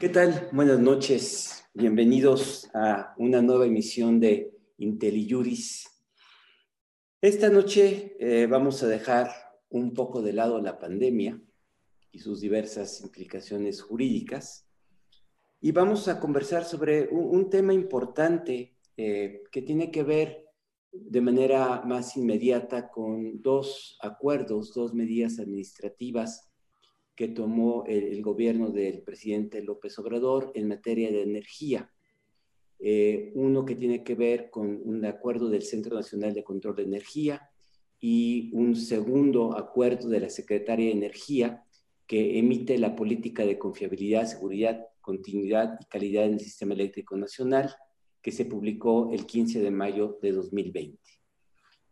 ¿Qué tal? Buenas noches. Bienvenidos a una nueva emisión de IntelliJuris. Esta noche eh, vamos a dejar un poco de lado la pandemia y sus diversas implicaciones jurídicas y vamos a conversar sobre un, tema importante eh, que tiene que ver de manera más inmediata con dos acuerdos, dos medidas administrativas que tomó el, gobierno del presidente López Obrador en materia de energía. Eh, uno que tiene que ver con un acuerdo del Centro Nacional de Control de Energía y un segundo acuerdo de la Secretaría de Energía que emite la política de confiabilidad, seguridad, continuidad y calidad en el sistema eléctrico nacional, que se publicó el 15 de mayo de 2020.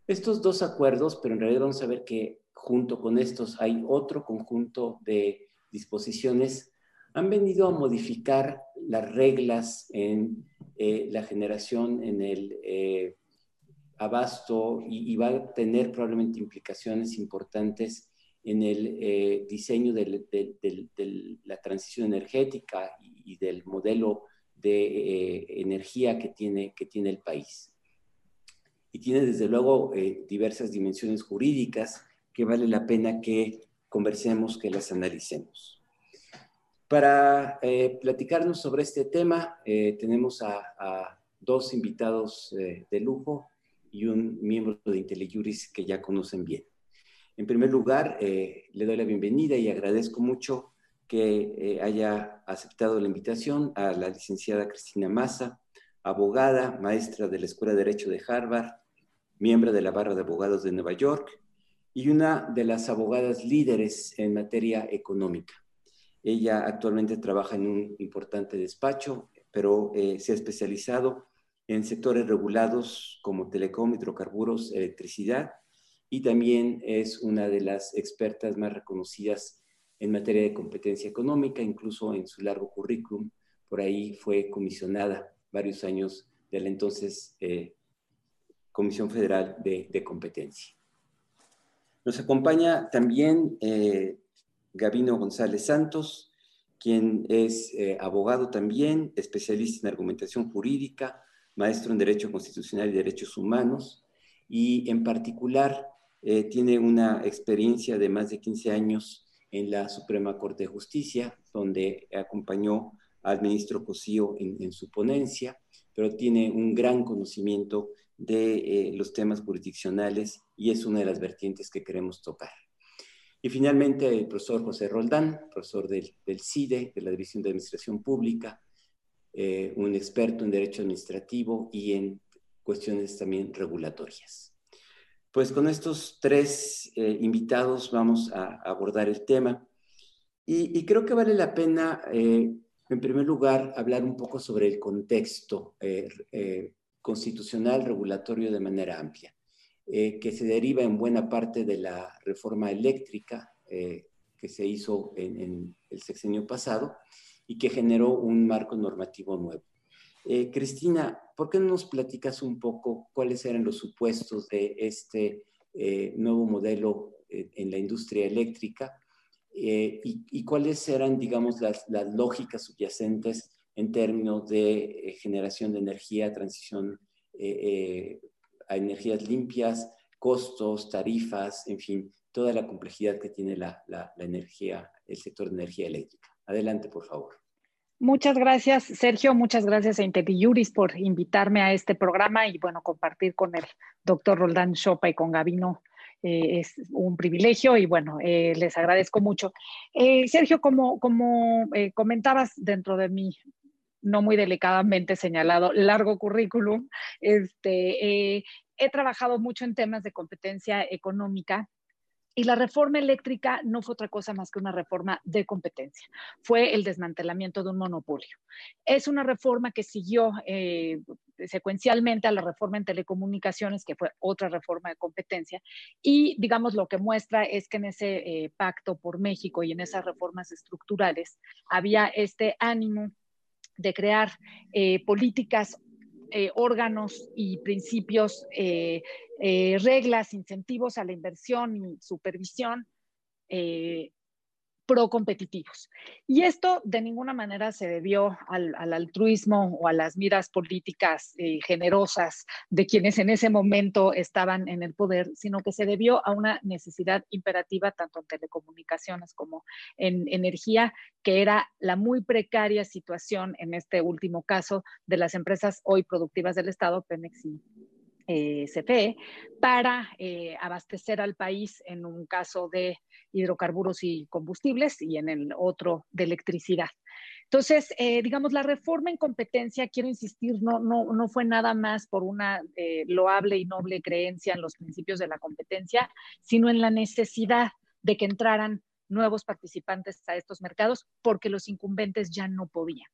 Estos dos acuerdos, pero en realidad vamos a ver que junto con estos hay otro conjunto de disposiciones, han venido a modificar las reglas en eh, la generación, en el eh, abasto y, va a tener probablemente implicaciones importantes en el eh, diseño de, la transición energética y, del modelo de energía que tiene, que tiene el país. Y tiene desde luego diversas dimensiones jurídicas que vale la pena que conversemos, que las analicemos. Para eh, platicarnos sobre este tema, eh, tenemos a, dos invitados eh, de lujo y un miembro de IntelliJuris que ya conocen bien. En primer lugar, le doy la bienvenida y agradezco mucho que haya aceptado la invitación a la licenciada Cristina Massa, abogada, maestra de la Escuela de Derecho de Harvard, miembro de la Barra de Abogados de Nueva York y una de las abogadas líderes en materia económica. Ella actualmente trabaja en un importante despacho, pero eh, se ha especializado en sectores regulados como telecom, hidrocarburos, electricidad, y también es una de las expertas más reconocidas en materia de competencia económica, incluso en su largo currículum. Por ahí fue comisionada varios años de la entonces eh, Comisión Federal de Competencia. Nos acompaña también eh, Gabino González Santos, quien es eh, abogado también, especialista en argumentación jurídica, maestro en Derecho Constitucional y Derechos Humanos, y en particular eh, tiene una experiencia de más de 15 años en la Suprema Corte de Justicia, donde acompañó al ministro Cosío en, en su ponencia, pero tiene un gran conocimiento de los temas jurisdiccionales y es una de las vertientes que queremos tocar. Y finalmente el profesor José Roldán, profesor del, CIDE, de la División de Administración Pública, eh, un experto en Derecho Administrativo y en cuestiones también regulatorias. Pues con estos tres eh, invitados vamos a, abordar el tema y, creo que vale la pena, eh, en primer lugar, hablar un poco sobre el contexto constitucional regulatorio de manera amplia. Eh, que se deriva en buena parte de la reforma eléctrica eh, que se hizo en, el sexenio pasado y que generó un marco normativo nuevo. Eh, Cristina, ¿por qué no nos platicas un poco cuáles eran los supuestos de este nuevo modelo en la industria eléctrica y, cuáles eran, digamos, las, las, lógicas subyacentes en términos de generación de energía, transición a energías limpias, costos, tarifas, en fin, toda la complejidad que tiene la, energía, el sector de energía eléctrica. Adelante, por favor. Muchas gracias, Sergio. Muchas gracias a Interviuris por invitarme a este programa y, bueno, compartir con el doctor Roldán Chopa y con Gabino eh, es un privilegio y bueno, eh, les agradezco mucho. Eh, Sergio, como, como comentabas dentro de mi no muy delicadamente señalado, largo currículum. Este, eh, he trabajado mucho en temas de competencia económica y la reforma eléctrica no fue otra cosa más que una reforma de competencia. Fue el desmantelamiento de un monopolio. Es una reforma que siguió eh, secuencialmente a la reforma en telecomunicaciones, que fue otra reforma de competencia. Y digamos, lo que muestra es que en ese eh, pacto por México y en esas reformas estructurales había este ánimo de crear eh, políticas, eh, órganos y principios, eh, reglas, incentivos a la inversión y supervisión pro-competitivos. Y esto de ninguna manera se debió al, altruismo o a las miras políticas eh, generosas de quienes en ese momento estaban en el poder, sino que se debió a una necesidad imperativa tanto en telecomunicaciones como en energía, que era la muy precaria situación en este último caso de las empresas hoy productivas del Estado, Pemex y eh, para eh, abastecer al país en un caso de hidrocarburos y combustibles y en el otro de electricidad. Entonces, eh, digamos, la reforma en competencia, quiero insistir, no, no, no fue nada más por una loable y noble creencia en los principios de la competencia, sino en la necesidad de que entraran nuevos participantes a estos mercados porque los incumbentes ya no podían.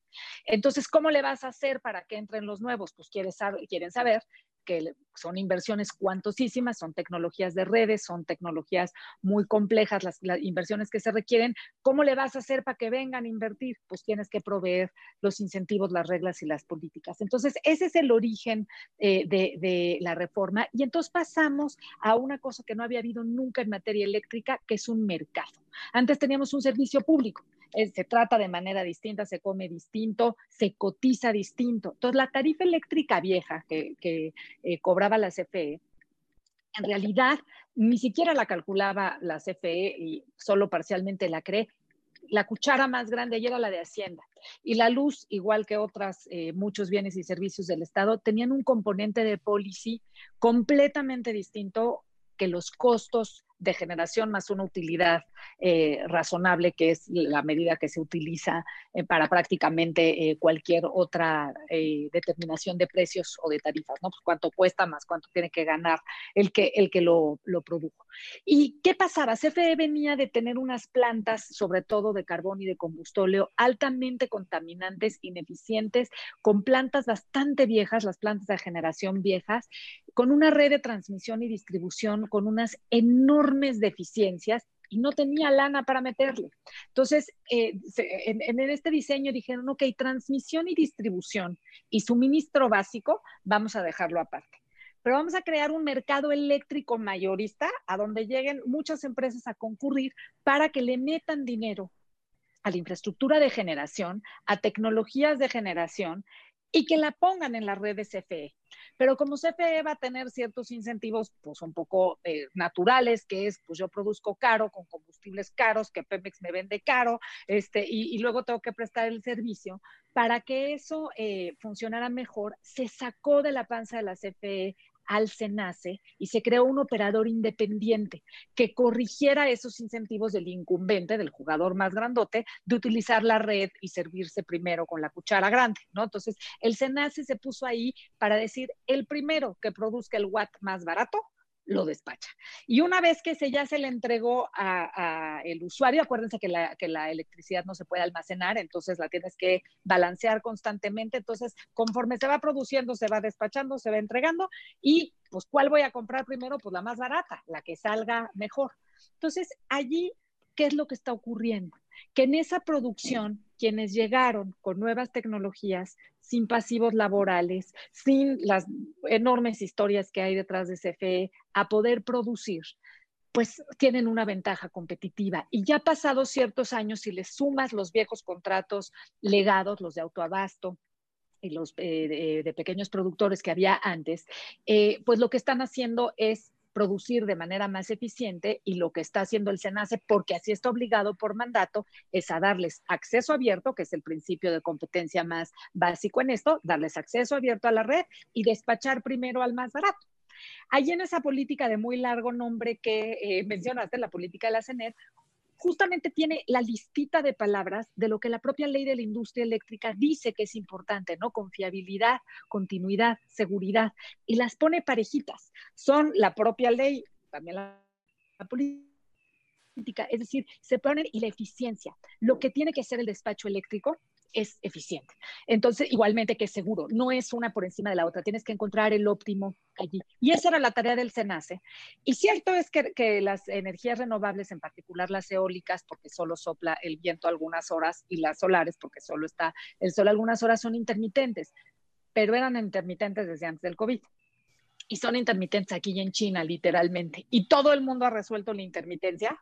Entonces, ¿cómo le vas a hacer para que entren los nuevos? Pues quieren saber que son inversiones cuantosísimas, son tecnologías de redes, son tecnologías muy complejas, las, inversiones que se requieren. ¿Cómo le vas a hacer para que vengan a invertir? Pues tienes que proveer los incentivos, las reglas y las políticas. Entonces, ese es el origen eh, de, de la reforma. Y entonces pasamos a una cosa que no había habido nunca en materia eléctrica, que es un mercado. Antes teníamos un servicio público se trata de manera distinta, se come distinto, se cotiza distinto. Entonces, la tarifa eléctrica vieja que, eh, cobraba la CFE, en realidad ni siquiera la calculaba la CFE y solo parcialmente la cree. La cuchara más grande era la de Hacienda. Y la luz, igual que otras, eh, muchos bienes y servicios del Estado, tenían un componente de policy completamente distinto que los costos de generación más una utilidad eh, razonable, que es la medida que se utiliza eh, para prácticamente eh, cualquier otra determinación de precios o de tarifas, ¿no? Pues cuánto cuesta más cuánto tiene que ganar el que, el que lo, lo produjo. ¿Y qué pasaba? CFE venía de tener unas plantas, sobre todo de carbón y de combustóleo, altamente contaminantes, ineficientes, con plantas bastante viejas, las plantas de generación viejas, con una red de transmisión y distribución con unas enormes deficiencias y no tenía lana para meterle. Entonces, eh, en, este diseño dijeron, ok, transmisión y distribución y suministro básico, vamos a dejarlo aparte. Pero vamos a crear un mercado eléctrico mayorista a donde lleguen muchas empresas a concurrir para que le metan dinero a la infraestructura de generación, a tecnologías de generación y que la pongan en la red de CFE. Pero como CFE va a tener ciertos incentivos, pues un poco eh, naturales, que es, pues yo produzco caro con combustibles caros, que Pemex me vende caro, este, y, luego tengo que prestar el servicio. Para que eso eh, funcionara mejor, se sacó de la panza de la CFE al SENACE y se creó un operador independiente que corrigiera esos incentivos del incumbente, del jugador más grandote, de utilizar la red y servirse primero con la cuchara grande, ¿no? Entonces, el SENACE se puso ahí para decir, el primero que produzca el watt más barato, lo despacha. Y una vez que se, ya se le entregó a, el usuario, acuérdense que la, que la, electricidad no se puede almacenar, entonces la tienes que balancear constantemente, entonces conforme se va produciendo, se va despachando, se va entregando y pues ¿cuál voy a comprar primero? Pues la más barata, la que salga mejor. Entonces allí, ¿qué es lo que está ocurriendo? Que en esa producción, quienes llegaron con nuevas tecnologías sin pasivos laborales, sin las enormes historias que hay detrás de CFE, a poder producir, pues tienen una ventaja competitiva. Y ya pasados ciertos años, si les sumas los viejos contratos legados, los de autoabasto, y los eh, de, pequeños productores que había antes, eh, pues lo que están haciendo es producir de manera más eficiente y lo que está haciendo el SENACE, porque así está obligado por mandato, es a darles acceso abierto, que es el principio de competencia más básico en esto, darles acceso abierto a la red y despachar primero al más barato. Hay en esa política de muy largo nombre que eh, mencionaste, la política de la CENER, justamente tiene la listita de palabras de lo que la propia ley de la industria eléctrica dice que es importante, ¿no? Confiabilidad, continuidad, seguridad, y las pone parejitas. Son la propia ley, también la, política, es decir, se ponen y la eficiencia. Lo que tiene que ser el despacho eléctrico es eficiente. Entonces, igualmente que es seguro, no es una por encima de la otra, tienes que encontrar el óptimo allí. Y esa era la tarea del SENACE. Y cierto es que, que, las energías renovables, en particular las eólicas, porque solo sopla el viento algunas horas, y las solares, porque solo está el sol algunas horas, son intermitentes, pero eran intermitentes desde antes del COVID. Y son intermitentes aquí y en China, literalmente. Y todo el mundo ha resuelto la intermitencia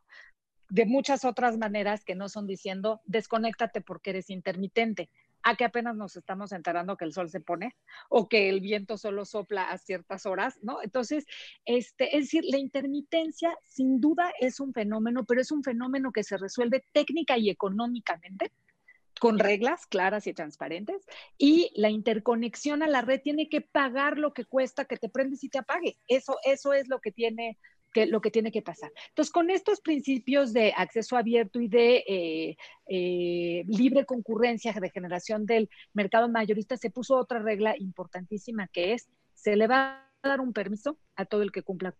de muchas otras maneras que no son diciendo desconéctate porque eres intermitente a que apenas nos estamos enterando que el sol se pone o que el viento solo sopla a ciertas horas, ¿no? Entonces, este, es decir, la intermitencia sin duda es un fenómeno, pero es un fenómeno que se resuelve técnica y económicamente con reglas claras y transparentes y la interconexión a la red tiene que pagar lo que cuesta que te prendes y te apague. Eso, eso es lo que tiene que, lo que tiene que pasar. Entonces, con estos principios de acceso abierto y de eh, eh, libre concurrencia de generación del mercado mayorista, se puso otra regla importantísima que es, se le va a dar un permiso a todo el que cumpla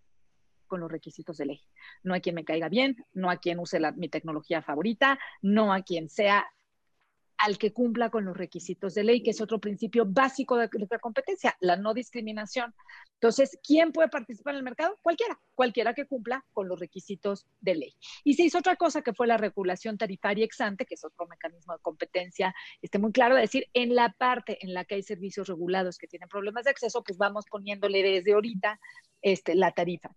con los requisitos de ley. No a quien me caiga bien, no a quien use mi tecnología favorita, no a quien sea al que cumpla con los requisitos de ley, que es otro principio básico de la competencia, la no discriminación. Entonces, ¿quién puede participar en el mercado? Cualquiera, cualquiera que cumpla con los requisitos de ley. Y se hizo otra cosa que fue la regulación tarifaria ex ante, que es otro mecanismo de competencia, este muy claro, decir, en la parte en la que hay servicios regulados que tienen problemas de acceso, pues vamos poniéndole desde ahorita este, la tarifa.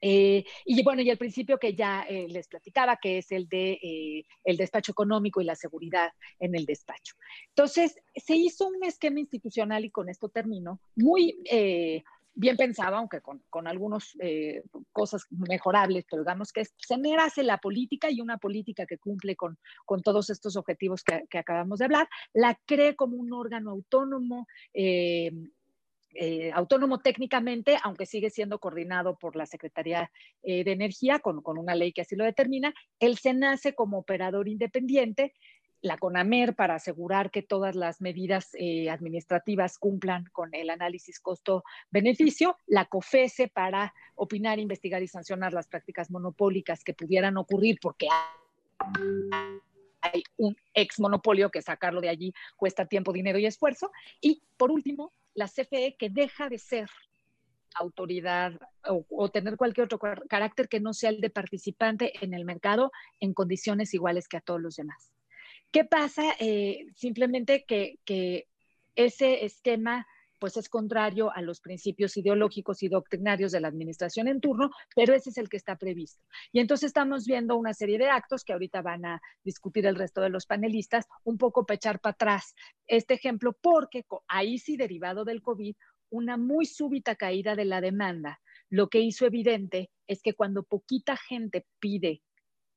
Eh, y bueno, y el principio que ya eh, les platicaba, que es el de eh, el despacho económico y la seguridad en el despacho. Entonces, se hizo un esquema institucional, y con esto termino, muy bien pensado, aunque con, con algunas cosas mejorables, pero digamos que se hace la política y una política que cumple con, con todos estos objetivos que, que, acabamos de hablar, la cree como un órgano autónomo eh, autónomo técnicamente, aunque sigue siendo coordinado por la Secretaría eh, de Energía con, una ley que así lo determina, el SENACE como operador independiente, la CONAMER para asegurar que todas las medidas eh, administrativas cumplan con el análisis costo-beneficio, la COFESE para opinar, investigar y sancionar las prácticas monopólicas que pudieran ocurrir porque hay un ex monopolio que sacarlo de allí cuesta tiempo, dinero y esfuerzo. Y por último, la CFE que deja de ser autoridad o, tener cualquier otro carácter que no sea el de participante en el mercado en condiciones iguales que a todos los demás. ¿Qué pasa? Eh, simplemente que, que ese esquema pues es contrario a los principios ideológicos y doctrinarios de la administración en turno, pero ese es el que está previsto. Y entonces estamos viendo una serie de actos que ahorita van a discutir el resto de los panelistas, un poco pechar para atrás este ejemplo, porque ahí sí derivado del COVID, una muy súbita caída de la demanda, lo que hizo evidente es que cuando poquita gente pide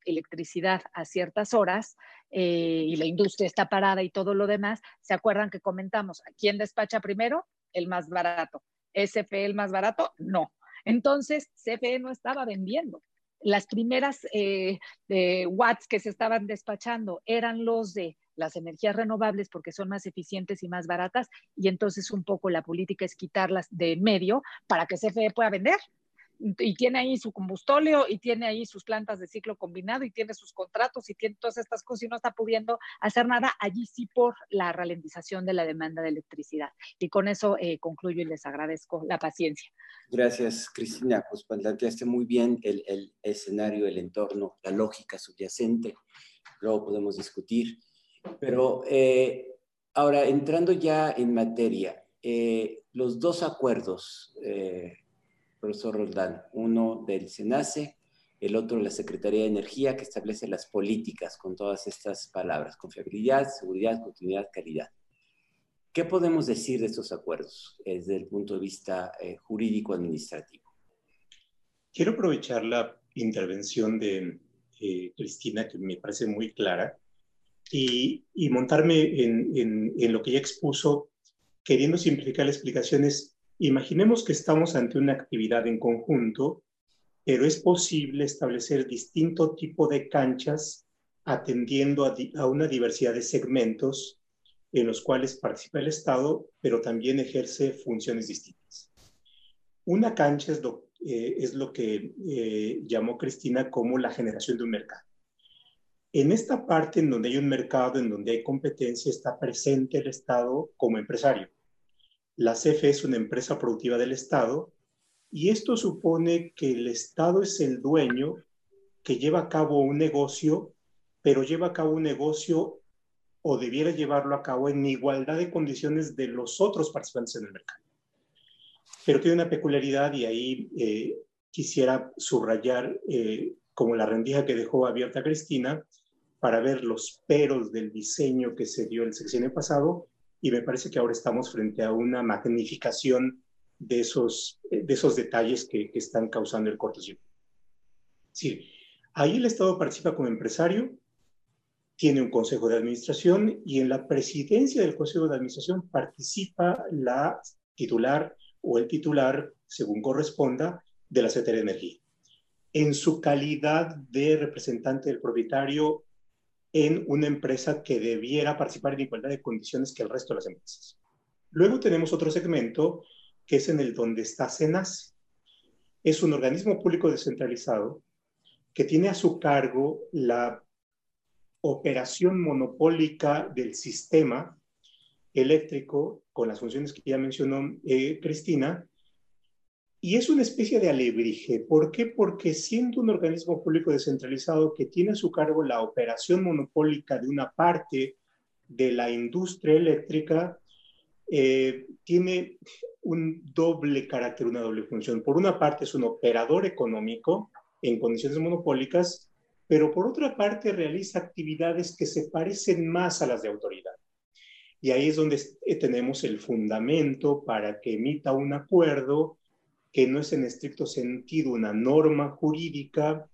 electricidad a ciertas horas eh, y la industria está parada y todo lo demás, ¿se acuerdan que comentamos? ¿Quién despacha primero? El más barato. ¿SFE el más barato? No. Entonces, CFE no estaba vendiendo. Las primeras eh, watts que se estaban despachando eran los de las energías renovables porque son más eficientes y más baratas y entonces un poco la política es quitarlas de medio para que CFE pueda vender y tiene ahí su combustóleo y tiene ahí sus plantas de ciclo combinado y tiene sus contratos y tiene todas estas cosas y no está pudiendo hacer nada allí sí por la ralentización de la demanda de electricidad. Y con eso eh, concluyo y les agradezco la paciencia. Gracias, Cristina. Pues planteaste muy bien el, el escenario, el entorno, la lógica subyacente. Luego podemos discutir. Pero eh, ahora, entrando ya en materia, eh, los dos acuerdos profesor Roldán, uno del SENACE, el otro la Secretaría de Energía, que establece las políticas con todas estas palabras, confiabilidad, seguridad, continuidad, calidad. ¿Qué podemos decir de estos acuerdos desde el punto de vista eh, jurídico-administrativo? Quiero aprovechar la intervención de eh, Cristina, que me parece muy clara, y, montarme en, en, lo que ella expuso, queriendo simplificar las explicaciones Imaginemos que estamos ante una actividad en conjunto, pero es posible establecer distinto tipo de canchas atendiendo a, una diversidad de segmentos en los cuales participa el Estado, pero también ejerce funciones distintas. Una cancha es lo, eh, que eh, llamó Cristina como la generación de un mercado. En esta parte en donde hay un mercado, en donde hay competencia, está presente el Estado como empresario la CFE es una empresa productiva del Estado y esto supone que el Estado es el dueño que lleva a cabo un negocio, pero lleva a cabo un negocio o debiera llevarlo a cabo en igualdad de condiciones de los otros participantes en el mercado. Pero tiene una peculiaridad y ahí eh, quisiera subrayar eh, como la rendija que dejó abierta Cristina, para ver los peros del diseño que se dio el sexenio pasado y me parece que ahora estamos frente a una magnificación de esos, de esos detalles que, que están causando el cortocircuito. Sí, ahí el Estado participa como empresario, tiene un consejo de administración y en la presidencia del consejo de administración participa la titular o el titular, según corresponda, de la Secretaría de Energía. En su calidad de representante del propietario en una empresa que debiera participar en igualdad de condiciones que el resto de las empresas. Luego tenemos otro segmento que es en el donde está CENAS. Es un organismo público descentralizado que tiene a su cargo la operación monopólica del sistema eléctrico con las funciones que ya mencionó eh, Cristina y es una especie de alebrije. ¿Por qué? Porque siendo un organismo público descentralizado que tiene a su cargo la operación monopólica de una parte de la industria eléctrica, eh, tiene un doble carácter, una doble función. Por una parte es un operador económico en condiciones monopólicas, pero por otra parte realiza actividades que se parecen más a las de autoridad. Y ahí es donde tenemos el fundamento para que emita un acuerdo que no es en estricto sentido una norma jurídica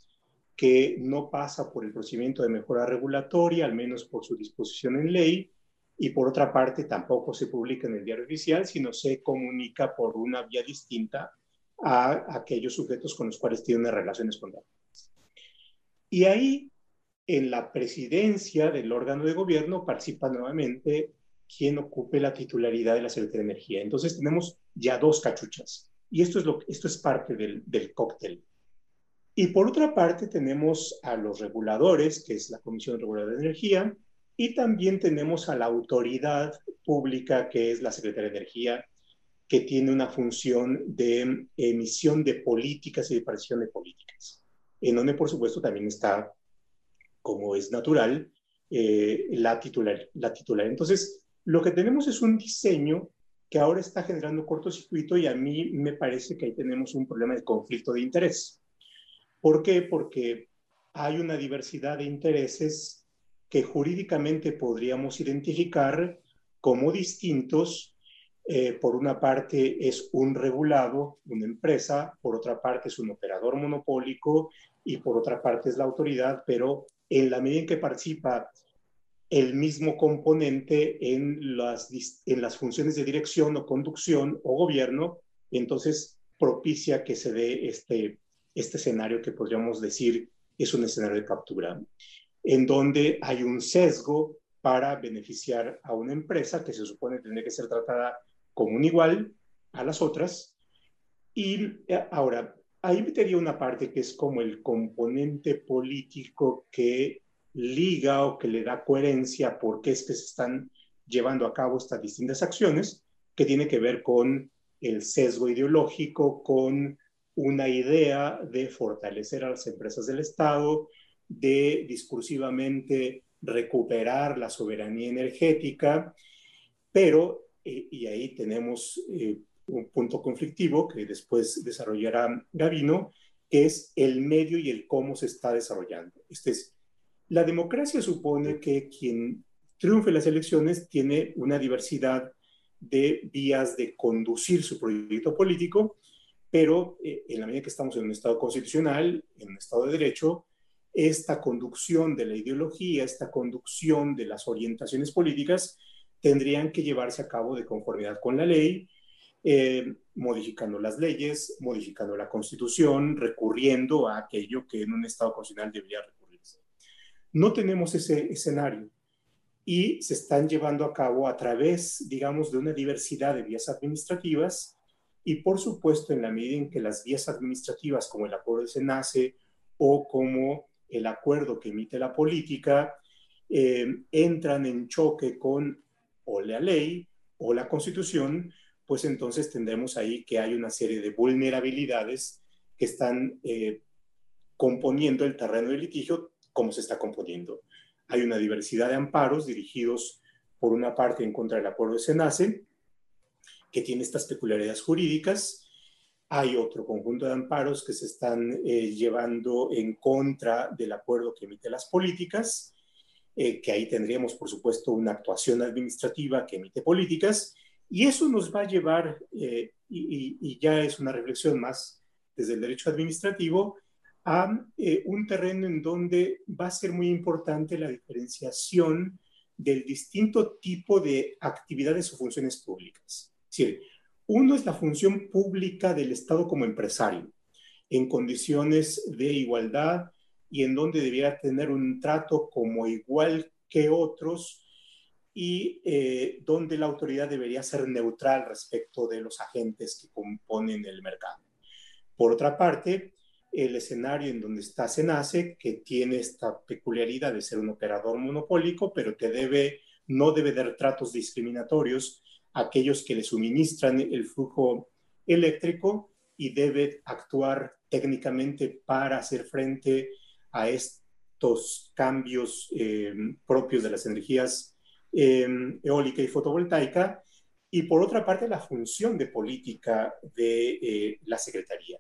que no pasa por el procedimiento de mejora regulatoria, al menos por su disposición en ley, y por otra parte tampoco se publica en el diario oficial, sino se comunica por una vía distinta a aquellos sujetos con los cuales tiene relaciones contractuales. Y ahí, en la presidencia del órgano de gobierno, participa nuevamente quien ocupe la titularidad de la Secretaría de Energía. Entonces tenemos ya dos cachuchas. Y esto es, lo, esto es parte del, del cóctel. Y por otra parte tenemos a los reguladores, que es la Comisión Reguladora de Energía, y también tenemos a la autoridad pública, que es la Secretaría de Energía, que tiene una función de emisión de políticas y de preparación de políticas, en donde por supuesto también está, como es natural, eh, la, titular, la titular. Entonces, lo que tenemos es un diseño que ahora está generando cortocircuito y a mí me parece que ahí tenemos un problema de conflicto de interés. ¿Por qué? Porque hay una diversidad de intereses que jurídicamente podríamos identificar como distintos. Eh, por una parte es un regulado, una empresa, por otra parte es un operador monopólico y por otra parte es la autoridad, pero en la medida en que participa el mismo componente en las, en las funciones de dirección o conducción o gobierno, entonces propicia que se dé este, este escenario que podríamos decir es un escenario de captura, en donde hay un sesgo para beneficiar a una empresa que se supone tener que ser tratada como un igual a las otras. Y eh, ahora, ahí metería una parte que es como el componente político que liga o que le da coherencia por qué es que se están llevando a cabo estas distintas acciones, que tiene que ver con el sesgo ideológico, con una idea de fortalecer a las empresas del Estado, de discursivamente recuperar la soberanía energética, pero, eh, y ahí tenemos eh, un punto conflictivo que después desarrollará Gavino, que es el medio y el cómo se está desarrollando. Este es la democracia supone que quien triunfe en las elecciones tiene una diversidad de vías de conducir su proyecto político, pero eh, en la medida que estamos en un Estado constitucional, en un Estado de Derecho, esta conducción de la ideología, esta conducción de las orientaciones políticas, tendrían que llevarse a cabo de conformidad con la ley, eh, modificando las leyes, modificando la constitución, recurriendo a aquello que en un Estado constitucional debería no tenemos ese escenario. Y se están llevando a cabo a través, digamos, de una diversidad de vías administrativas. Y, por supuesto, en la medida en que las vías administrativas, como el acuerdo de SENACE o como el acuerdo que emite la política, eh, entran en choque con o la ley o la constitución, pues entonces tendremos ahí que hay una serie de vulnerabilidades que están eh, componiendo el terreno de litigio cómo se está componiendo. Hay una diversidad de amparos dirigidos por una parte en contra del acuerdo de SENACE, que tiene estas peculiaridades jurídicas, Hay otro conjunto de amparos que se están eh, llevando en contra del acuerdo que emite las políticas, eh, que ahí tendríamos, por supuesto, una actuación administrativa que emite políticas, y eso nos va a llevar, y, y, ya es una reflexión más desde el derecho administrativo, a un terreno en donde va a ser muy importante la diferenciación del distinto tipo de actividades o funciones públicas. Es decir, uno es la función pública del Estado como empresario, en condiciones de igualdad y en donde debiera tener un trato como igual que otros y eh, donde la autoridad debería ser neutral respecto de los agentes que componen el mercado. Por otra parte, el escenario en donde está Senace, que tiene esta peculiaridad de ser un operador monopólico, pero que debe, no debe dar tratos discriminatorios a aquellos que le suministran el flujo eléctrico y debe actuar técnicamente para hacer frente a estos cambios eh, propios de las energías eh, eólica y fotovoltaica. Y por otra parte, la función de política de eh, la Secretaría.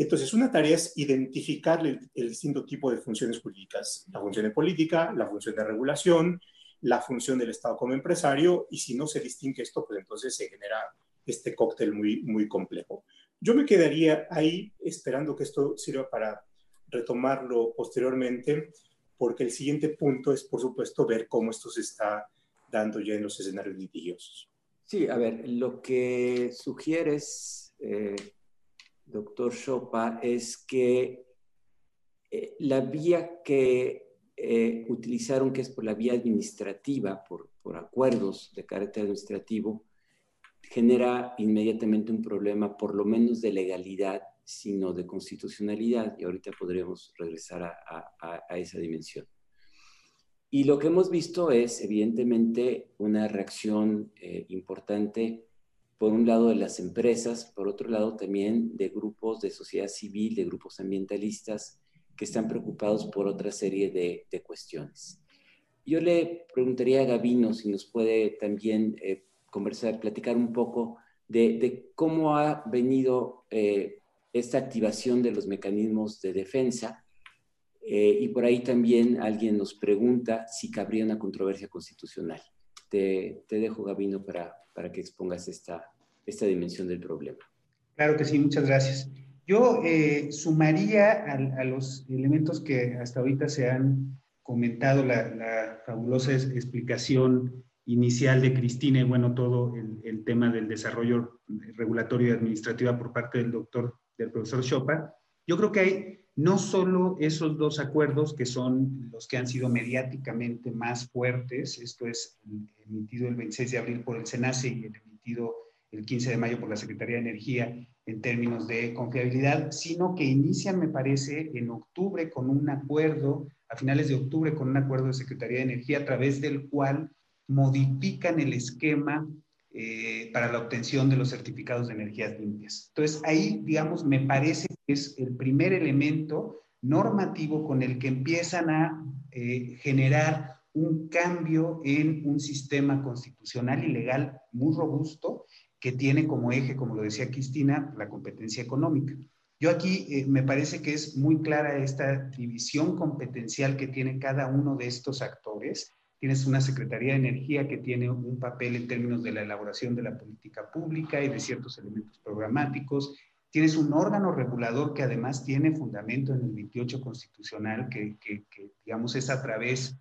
Entonces, una tarea es identificar el, distinto tipo de funciones jurídicas, la función de política, la función de regulación, la función del Estado como empresario, y si no se distingue esto, pues entonces se genera este cóctel muy, muy complejo. Yo me quedaría ahí esperando que esto sirva para retomarlo posteriormente, porque el siguiente punto es, por supuesto, ver cómo esto se está dando ya en los escenarios litigiosos. Sí, a ver, lo que sugieres, eh, doctor Chopa, es que eh, la vía que eh, utilizaron, que es por la vía administrativa, por, por acuerdos de carácter administrativo, genera inmediatamente un problema, por lo menos de legalidad, sino de constitucionalidad, y ahorita podremos regresar a, a, esa dimensión. Y lo que hemos visto es, evidentemente, una reacción eh, importante por un lado de las empresas, por otro lado también de grupos de sociedad civil, de grupos ambientalistas que están preocupados por otra serie de, cuestiones. Yo le preguntaría a Gabino si nos puede también eh, conversar, platicar un poco de, cómo ha venido eh, esta activación de los mecanismos de defensa. Eh, y por ahí también alguien nos pregunta si cabría una controversia constitucional. Te, te dejo, Gabino, para, para que expongas esta, esta dimensión del problema. Claro que sí, muchas gracias. Yo eh, sumaría a, los elementos que hasta ahorita se han comentado, la, fabulosa explicación inicial de Cristina y bueno, todo el, el, tema del desarrollo regulatorio y administrativo por parte del doctor, del profesor Chopa. Yo creo que hay no solo esos dos acuerdos que son los que han sido mediáticamente más fuertes, esto es emitido el 26 de abril por el SENACE y el emitido el 15 de mayo por la Secretaría de Energía en términos de confiabilidad, sino que inician, me parece, en octubre con un acuerdo, a finales de octubre con un acuerdo de Secretaría de Energía, a través del cual modifican el esquema eh, para la obtención de los certificados de energías limpias. Entonces, ahí, digamos, me parece que es el primer elemento normativo con el que empiezan a eh, generar un cambio en un sistema constitucional y legal muy robusto que tiene como eje, como lo decía Cristina, la competencia económica. Yo aquí eh, me parece que es muy clara esta división competencial que tiene cada uno de estos actores Tienes una Secretaría de Energía que tiene un papel en términos de la elaboración de la política pública y de ciertos elementos programáticos. Tienes un órgano regulador que además tiene fundamento en el 28 constitucional, que, digamos es a través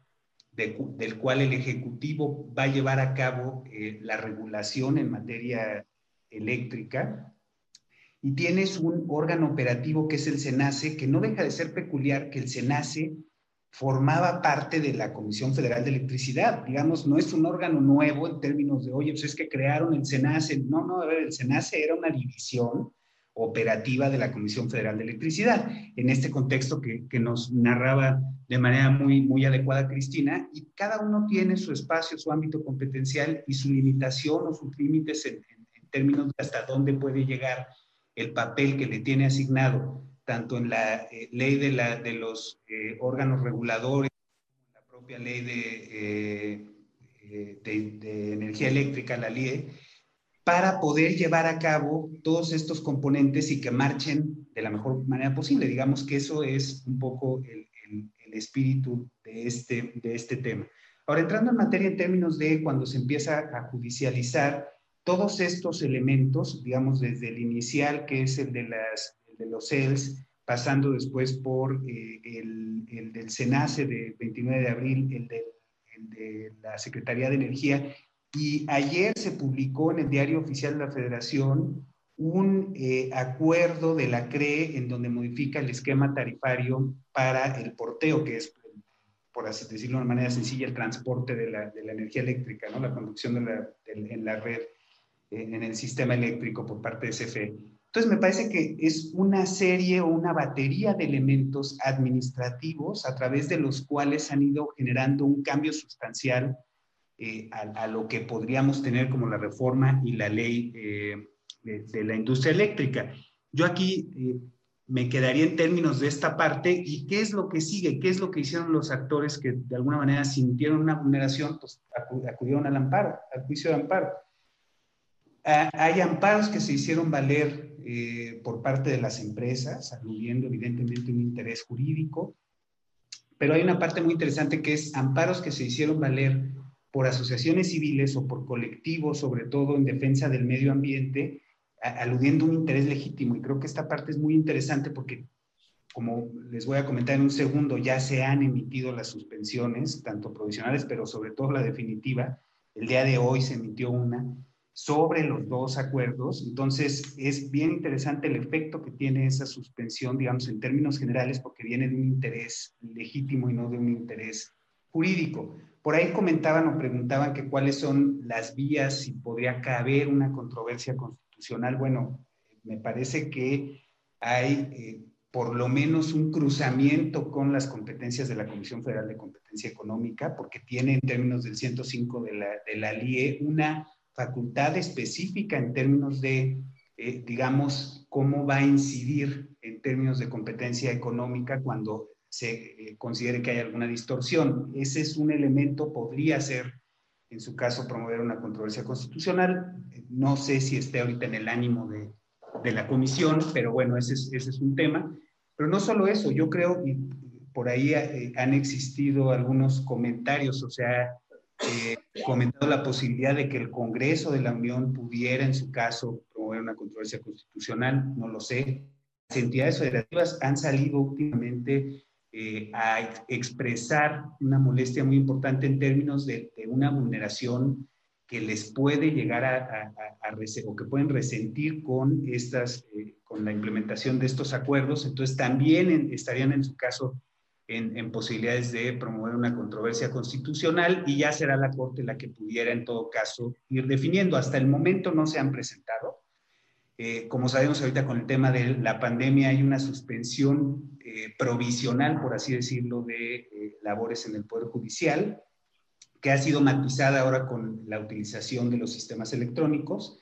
del cual el Ejecutivo va a llevar a cabo eh, la regulación en materia eléctrica. Y tienes un órgano operativo que es el SENACE, que no deja de ser peculiar que el SENACE formaba parte de la Comisión Federal de Electricidad. Digamos, no es un órgano nuevo en términos de, oye, pues es que crearon el SENACE. No, no, a ver, el SENACE era una división operativa de la Comisión Federal de Electricidad, en este contexto que, nos narraba de manera muy, muy adecuada Cristina, y cada uno tiene su espacio, su ámbito competencial y su limitación o sus límites en términos de hasta dónde puede llegar el papel que le tiene asignado tanto en la eh, ley de, la, de los eh, órganos reguladores, la propia ley de, eh, de, energía eléctrica, la LIE, para poder llevar a cabo todos estos componentes y que marchen de la mejor manera posible. Digamos que eso es un poco el, espíritu de este, de este tema. Ahora, entrando en materia en términos de cuando se empieza a judicializar todos estos elementos, digamos, desde el inicial, que es el de, las, de los CELS, pasando después por eh, el, el, del SENACE de 29 de abril, el de, la Secretaría de Energía, y ayer se publicó en el Diario Oficial de la Federación un eh, acuerdo de la CRE en donde modifica el esquema tarifario para el porteo, que es, por así decirlo de una manera sencilla, el transporte de la, de la energía eléctrica, ¿no? la conducción de la, en la red, en el sistema eléctrico por parte de CFE. Entonces, me parece que es una serie o una batería de elementos administrativos a través de los cuales han ido generando un cambio sustancial eh, a, lo que podríamos tener como la reforma y la ley eh, de, la industria eléctrica. Yo aquí eh, me quedaría en términos de esta parte y qué es lo que sigue, qué es lo que hicieron los actores que de alguna manera sintieron una vulneración, pues acudieron al amparo, al juicio de amparo. Ah, hay amparos que se hicieron valer por parte de las empresas, aludiendo evidentemente un interés jurídico, pero hay una parte muy interesante que es amparos que se hicieron valer por asociaciones civiles o por colectivos, sobre todo en defensa del medio ambiente, aludiendo a un interés legítimo. Y creo que esta parte es muy interesante porque, como les voy a comentar en un segundo, ya se han emitido las suspensiones, tanto provisionales, pero sobre todo la definitiva. El día de hoy se emitió una sobre los dos acuerdos. Entonces, es bien interesante el efecto que tiene esa suspensión, digamos, en términos generales, porque viene de un interés legítimo y no de un interés jurídico. Por ahí comentaban o preguntaban que cuáles son las vías, si podría caber una controversia constitucional. Bueno, me parece que hay eh, por lo menos un cruzamiento con las competencias de la Comisión Federal de Competencia Económica, porque tiene en términos del 105 de la, de la LIE una facultad específica en términos de, eh, digamos, cómo va a incidir en términos de competencia económica cuando se eh, considere que hay alguna distorsión. Ese es un elemento, podría ser, en su caso, promover una controversia constitucional. No sé si esté ahorita en el ánimo de, de la comisión, pero bueno, ese es, ese es, un tema. Pero no solo eso, yo creo, y por ahí eh, han existido algunos comentarios, o sea, eh, comentado la posibilidad de que el Congreso de la Unión pudiera, en su caso, promover una controversia constitucional, no lo sé. Las entidades federativas han salido últimamente eh, a expresar una molestia muy importante en términos de, una vulneración que les puede llegar a, o que pueden resentir con, estas, eh, con la implementación de estos acuerdos. Entonces, también estarían en su caso en, posibilidades de promover una controversia constitucional y ya será la Corte la que pudiera en todo caso ir definiendo. Hasta el momento no se han presentado. Eh, como sabemos ahorita con el tema de la pandemia hay una suspensión eh, provisional, por así decirlo, de eh, labores en el Poder Judicial, que ha sido matizada ahora con la utilización de los sistemas electrónicos,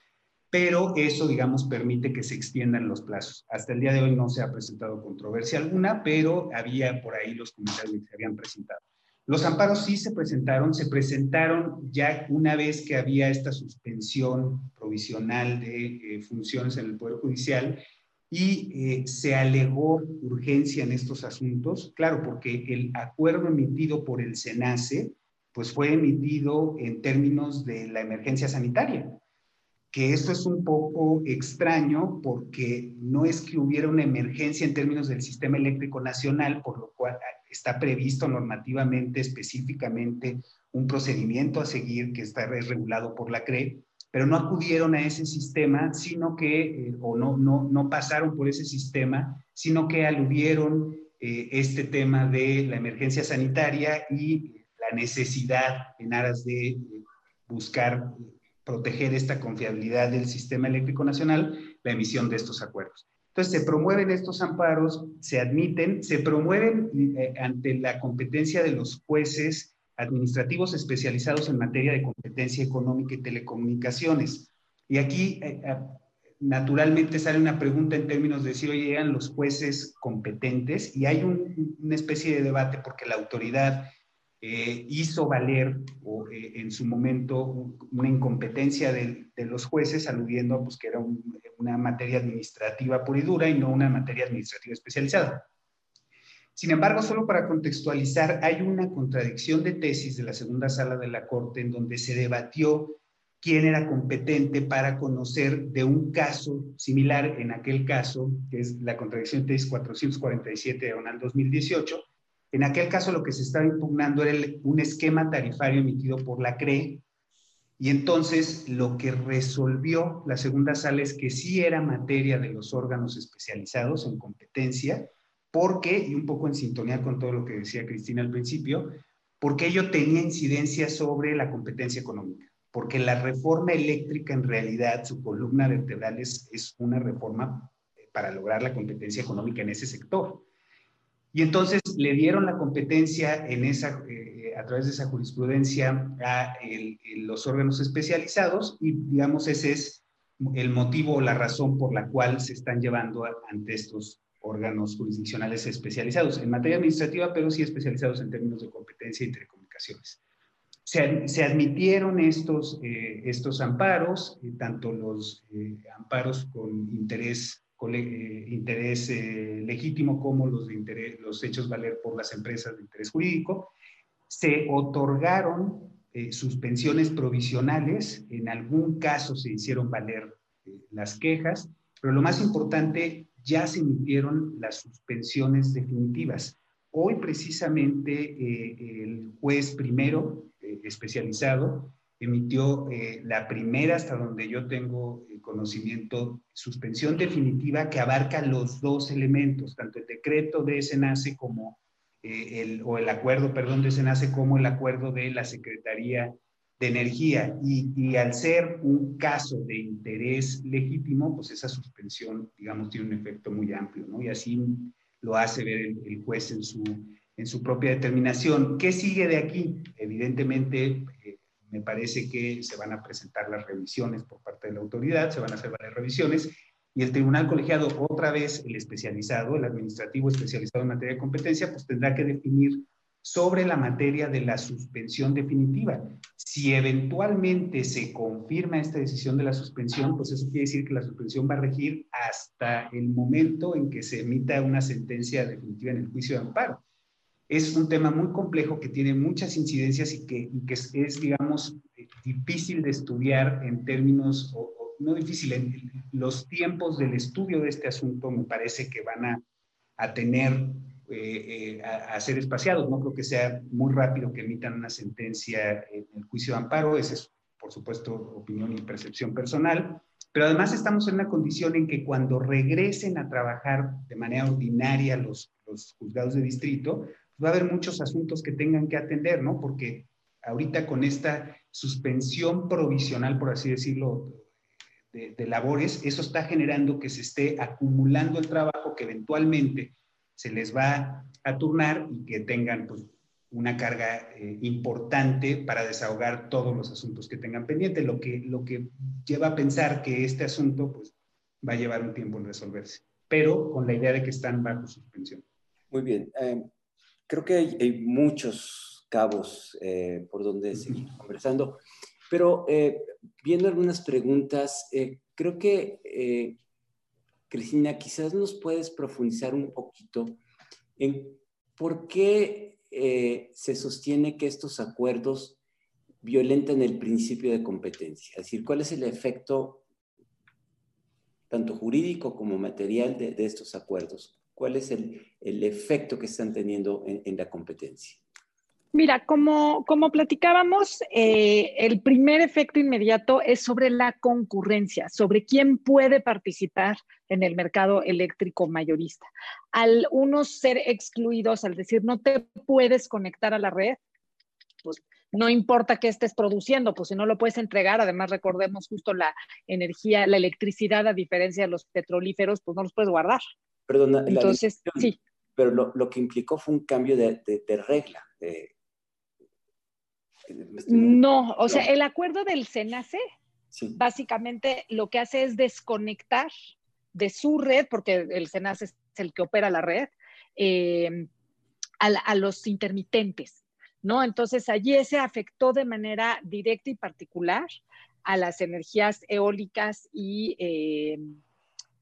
pero eso, digamos, permite que se extiendan los plazos. Hasta el día de hoy no se ha presentado controversia alguna, pero había por ahí los comentarios que se habían presentado. Los amparos sí se presentaron, se presentaron ya una vez que había esta suspensión provisional de eh, funciones en el Poder Judicial y eh, se alegó urgencia en estos asuntos, claro, porque el acuerdo emitido por el SENACE, pues fue emitido en términos de la emergencia sanitaria, que esto es un poco extraño porque no es que hubiera una emergencia en términos del sistema eléctrico nacional, por lo cual está previsto normativamente, específicamente, un procedimiento a seguir que está regulado por la CRE, pero no acudieron a ese sistema, sino que, eh, o no, no, no pasaron por ese sistema, sino que aludieron eh, este tema de la emergencia sanitaria y la necesidad en aras de eh, buscar proteger esta confiabilidad del sistema eléctrico nacional, la emisión de estos acuerdos. Entonces, se promueven estos amparos, se admiten, se promueven eh, ante la competencia de los jueces administrativos especializados en materia de competencia económica y telecomunicaciones. Y aquí, eh, eh, naturalmente, sale una pregunta en términos de si hoy eran los jueces competentes y hay una especie de debate porque la autoridad eh, hizo valer en su momento una incompetencia de, los jueces, aludiendo pues, que era una materia administrativa pura y dura y no una materia administrativa especializada. Sin embargo, solo para contextualizar, hay una contradicción de tesis de la segunda sala de la Corte en donde se debatió quién era competente para conocer de un caso similar en aquel caso, que es la contradicción de tesis 447 de 2018. En aquel caso lo que se estaba impugnando era un esquema tarifario emitido por la CRE y entonces lo que resolvió la segunda sala es que sí era materia de los órganos especializados en competencia porque, y un poco en sintonía con todo lo que decía Cristina al principio, porque ello tenía incidencia sobre la competencia económica, porque la reforma eléctrica en realidad, su columna vertebral es, es una reforma para lograr la competencia económica en ese sector. Y entonces le dieron la competencia en esa, eh, a través de esa jurisprudencia a los órganos especializados y digamos ese es el motivo o la razón por la cual se están llevando ante estos órganos jurisdiccionales especializados en materia administrativa, pero sí especializados en términos de competencia y telecomunicaciones. Se, admitieron estos, eh, estos amparos, eh, tanto los amparos con interés, interés legítimo como los, de los hechos valer por las empresas de interés jurídico. Se otorgaron suspensiones provisionales, en algún caso se hicieron valer las quejas, pero lo más importante ya se emitieron las suspensiones definitivas. Hoy precisamente eh, el juez primero eh, especializado emitió eh, la primera, hasta donde yo tengo conocimiento, suspensión definitiva que abarca los dos elementos, tanto el decreto de SENACE como el, o el acuerdo, perdón, de SENACE como el acuerdo de la Secretaría de energía y, al ser un caso de interés legítimo, pues esa suspensión, digamos, tiene un efecto muy amplio, ¿no? Y así lo hace ver el, juez en su, en su propia determinación. ¿Qué sigue de aquí? Evidentemente, eh, me parece que se van a presentar las revisiones por parte de la autoridad, se van a hacer varias revisiones y el tribunal colegiado, otra vez el especializado, el administrativo especializado en materia de competencia, pues tendrá que definir sobre la materia de la suspensión definitiva. Si eventualmente se confirma esta decisión de la suspensión, pues eso quiere decir que la suspensión va a regir hasta el momento en que se emita una sentencia definitiva en el juicio de amparo. Es un tema muy complejo que tiene muchas incidencias y que, es, digamos, difícil de estudiar en términos, o, no difícil, en los tiempos del estudio de este asunto me parece que van a, a tener eh, eh, a, ser espaciados. No creo que sea muy rápido que emitan una sentencia en el juicio de amparo. Esa es, por supuesto, opinión y percepción personal. Pero además estamos en una condición en que cuando regresen a trabajar de manera ordinaria los, los juzgados de distrito, va a haber muchos asuntos que tengan que atender, ¿no? Porque ahorita con esta suspensión provisional, por así decirlo, de, de, labores, eso está generando que se esté acumulando el trabajo que eventualmente se les va a turnar y que tengan pues, una carga eh, importante para desahogar todos los asuntos que tengan pendiente, lo que, lo que lleva a pensar que este asunto pues, va a llevar un tiempo en resolverse, pero con la idea de que están bajo suspensión. Muy bien. Eh, creo que hay, muchos cabos eh, por donde seguir conversando, pero viendo algunas preguntas, creo que Cristina, quizás nos puedes profundizar un poquito en por qué eh, se sostiene que estos acuerdos violentan el principio de competencia. Es decir, cuál es el efecto tanto jurídico como material de, estos acuerdos. ¿Cuál es el, efecto que están teniendo en la competencia? Mira, como, como platicábamos, eh, el primer efecto inmediato es sobre la concurrencia, sobre quién puede participar en el mercado eléctrico mayorista. Al unos ser excluidos, al decir no te puedes conectar a la red, pues no importa qué estés produciendo, pues si no lo puedes entregar, además recordemos justo la energía, la electricidad, a diferencia de los petrolíferos, pues no los puedes guardar. Perdona, entonces, sí. Pero lo, que implicó fue un cambio de, de regla. De no, o sea, el acuerdo del SENACE básicamente lo que hace es desconectar de su red, porque el SENACE es el que opera la red, eh, a, los intermitentes. ¿no? Entonces allí se afectó de manera directa y particular a las energías eólicas y eh,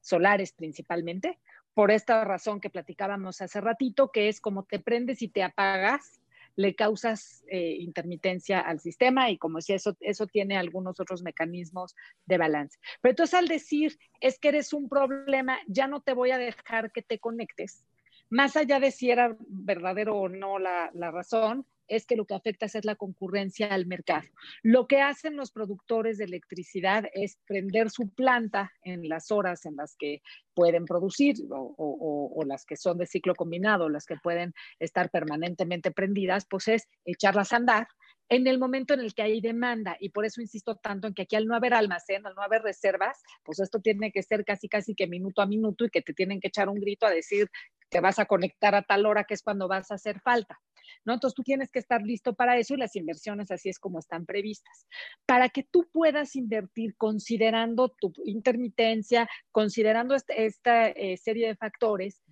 solares principalmente, por esta razón que platicábamos hace ratito, que es como te prendes y te apagas, le causas eh, intermitencia al sistema y como decía, eso, eso tiene algunos otros mecanismos de balance. Pero entonces al decir es que eres un problema, ya no te voy a dejar que te conectes. Más allá de si era verdadero o no la, la razón, es que lo que afecta es la concurrencia al mercado. Lo que hacen los productores de electricidad es prender su planta en las horas en las que pueden producir o, las que son de ciclo combinado, las que pueden estar permanentemente prendidas, pues es echarlas a andar en el momento en el que hay demanda. Y por eso insisto tanto en que aquí al no haber almacén, al no haber reservas, pues esto tiene que ser casi, casi que minuto a minuto y que te tienen que echar un grito a decir te vas a conectar a tal hora que es cuando vas a hacer falta. ¿No? Entonces tú tienes que estar listo para eso y las inversiones así es como están previstas. Para que tú puedas invertir considerando tu intermitencia, considerando este, esta eh, serie de factores,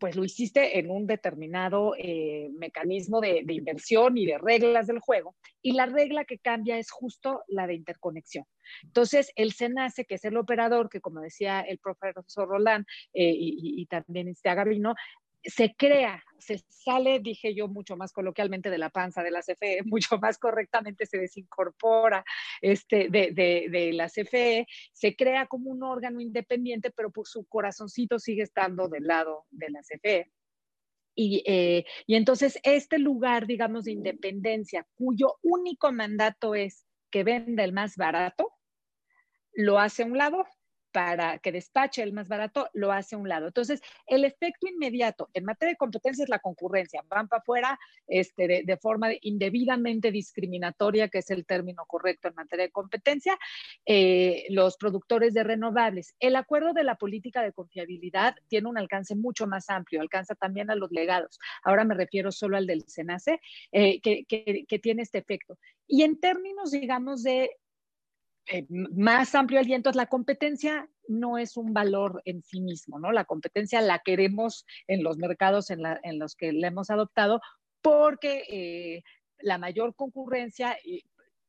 pues lo hiciste en un determinado eh, mecanismo de, inversión y de reglas del juego. Y la regla que cambia es justo la de interconexión. Entonces, el SENACE, que es el operador, que como decía el profesor Roland eh, y, y, también este Gabino, se crea, se sale, dije yo, mucho más coloquialmente de la panza de la CFE, mucho más correctamente se desincorpora este, de, de, la CFE, se crea como un órgano independiente, pero por su corazoncito sigue estando del lado de la CFE. Y, eh, y entonces este lugar, digamos, de independencia, cuyo único mandato es que venda el más barato, lo hace a un lado para que despache el más barato, lo hace a un lado. Entonces, el efecto inmediato en materia de competencia es la concurrencia. Van para afuera este, de, forma indebidamente discriminatoria, que es el término correcto en materia de competencia, eh, los productores de renovables. El acuerdo de la política de confiabilidad tiene un alcance mucho más amplio, alcanza también a los legados. Ahora me refiero solo al del SENACE, eh, que tiene este efecto. Y en términos, digamos, de eh, más amplio aliento, la competencia no es un valor en sí mismo, ¿no? La competencia la queremos en los mercados en, la, en los que la hemos adoptado porque eh, la mayor concurrencia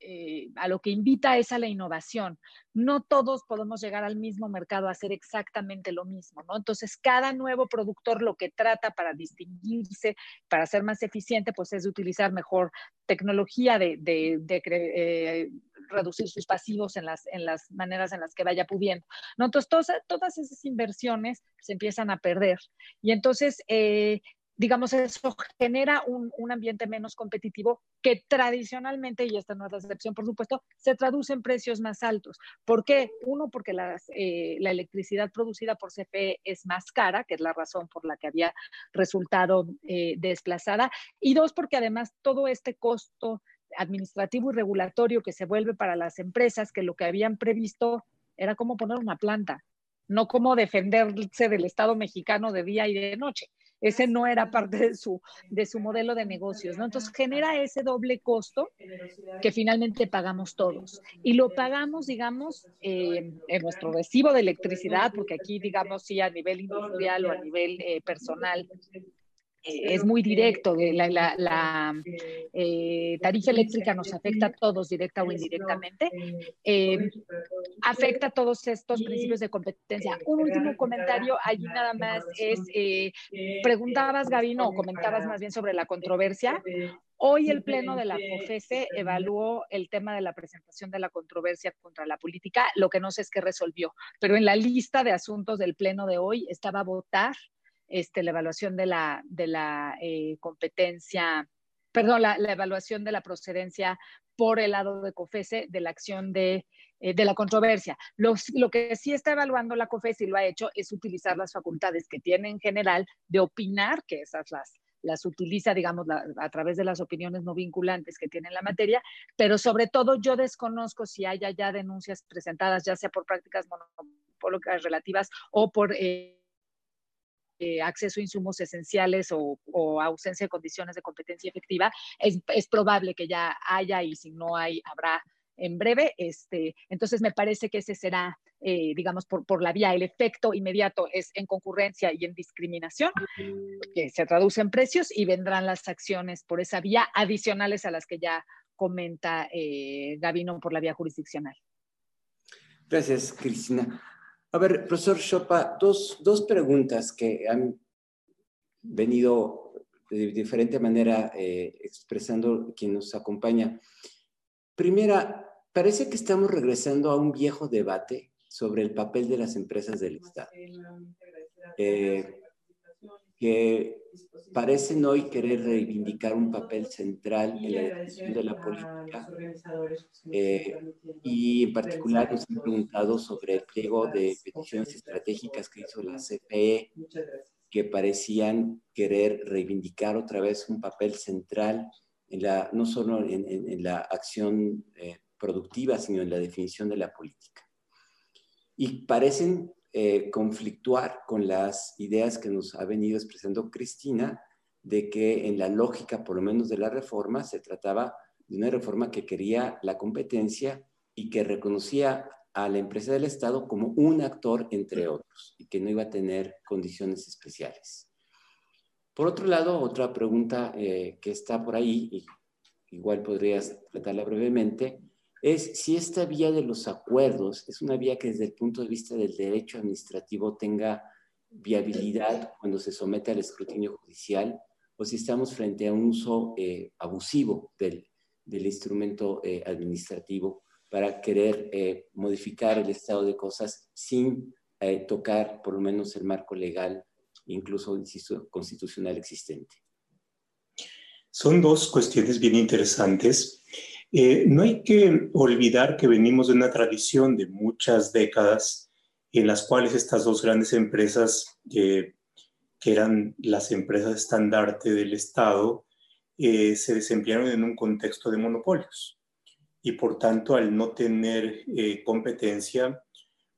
eh, a lo que invita es a la innovación. No todos podemos llegar al mismo mercado a hacer exactamente lo mismo, ¿no? Entonces, cada nuevo productor lo que trata para distinguirse, para ser más eficiente, pues es utilizar mejor tecnología, de, eh, reducir sus pasivos en las, maneras en las que vaya pudiendo, ¿no? Entonces, todas, todas esas inversiones se empiezan a perder. Y entonces, eh, digamos, eso genera un, un, ambiente menos competitivo que tradicionalmente, y esta no es la excepción, por supuesto, se traduce en precios más altos. ¿Por qué? Uno, porque las, eh, la electricidad producida por CFE es más cara, que es la razón por la que había resultado eh, desplazada, y dos, porque además todo este costo administrativo y regulatorio que se vuelve para las empresas, que lo que habían previsto era como poner una planta, no como defenderse del Estado mexicano de día y de noche. Ese no era parte de su, de su modelo de negocios, ¿no? Entonces genera ese doble costo que finalmente pagamos todos. Y lo pagamos, digamos, eh, en nuestro recibo de electricidad, porque aquí, digamos, sí, a nivel industrial o a nivel eh, personal, es muy directo. La, la, la eh, tarifa eléctrica nos afecta a todos, directa o indirectamente. Eh, afecta a todos estos principios de competencia. Un último comentario allí nada más es, eh, preguntabas, Gabino, o comentabas más bien sobre la controversia. Hoy el Pleno de la COFESE evaluó el tema de la presentación de la controversia contra la política. Lo que no sé es qué resolvió, pero en la lista de asuntos del Pleno de hoy estaba votar este, la evaluación de la, de la eh, competencia, perdón, la, la, evaluación de la procedencia por el lado de COFESE de la acción de, eh, de la controversia. Los, lo que sí está evaluando la COFESE y lo ha hecho es utilizar las facultades que tiene en general de opinar, que esas las, las utiliza, digamos, la, a través de las opiniones no vinculantes que tiene en la materia, pero sobre todo yo desconozco si haya ya denuncias presentadas, ya sea por prácticas monopólicas relativas o por... Eh, eh, acceso a insumos esenciales o, ausencia de condiciones de competencia efectiva, es, es, probable que ya haya y si no hay, habrá en breve. Este, entonces, me parece que ese será, eh, digamos, por, por la vía, el efecto inmediato es en concurrencia y en discriminación, que se traduce en precios y vendrán las acciones por esa vía adicionales a las que ya comenta eh, Gavino por la vía jurisdiccional. Gracias, Cristina. A ver, profesor Chopa, dos, dos preguntas que han venido de diferente manera eh, expresando quien nos acompaña. Primera, parece que estamos regresando a un viejo debate sobre el papel de las empresas del Estado, eh, que parecen hoy querer reivindicar un papel central en la definición de la política eh, y en particular nos han preguntado sobre el pliego de peticiones estratégicas que hizo la CPE que parecían querer reivindicar otra vez un papel central en la, no solo en, la acción eh, productiva, sino en la definición de la política. Y parecen eh, conflictuar con las ideas que nos ha venido expresando Cristina, de que en la lógica, por lo menos de la reforma, se trataba de una reforma que quería la competencia y que reconocía a la empresa del Estado como un actor entre otros y que no iba a tener condiciones especiales. Por otro lado, otra pregunta eh, que está por ahí, igual podrías tratarla brevemente, es si esta vía de los acuerdos es una vía que desde el punto de vista del derecho administrativo tenga viabilidad cuando se somete al escrutinio judicial o si estamos frente a un uso eh, abusivo del, del instrumento eh, administrativo para querer eh, modificar el estado de cosas sin eh, tocar por lo menos el marco legal, incluso, insisto, constitucional existente. Son dos cuestiones bien interesantes. Eh, no hay que olvidar que venimos de una tradición de muchas décadas en las cuales estas dos grandes empresas, que eran las empresas estandarte del Estado, se desempeñaron en un contexto de monopolios y por tanto al no tener eh, competencia,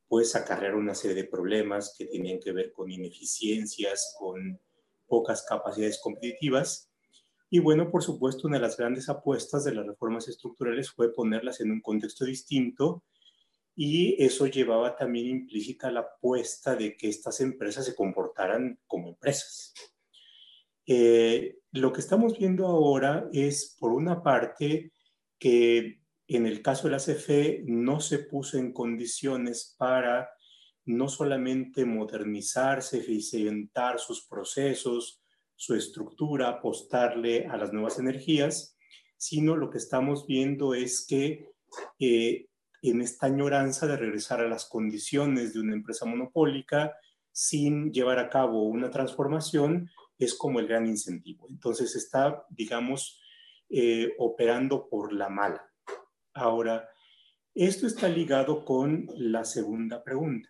pues acarrear una serie de problemas que tenían que ver con ineficiencias, con pocas capacidades competitivas. Y bueno, por supuesto, una de las grandes apuestas de las reformas estructurales fue ponerlas en un contexto distinto y eso llevaba también implícita la apuesta de que estas empresas se comportaran como empresas. Eh, lo que estamos viendo ahora es, por una parte, que en el caso de la CFE no se puso en condiciones para no solamente modernizarse, eficientar sus procesos, su estructura, apostarle a las nuevas energías, sino lo que estamos viendo es que eh, en esta añoranza de regresar a las condiciones de una empresa monopólica sin llevar a cabo una transformación es como el gran incentivo. Entonces está, digamos, eh, operando por la mala. Ahora, esto está ligado con la segunda pregunta.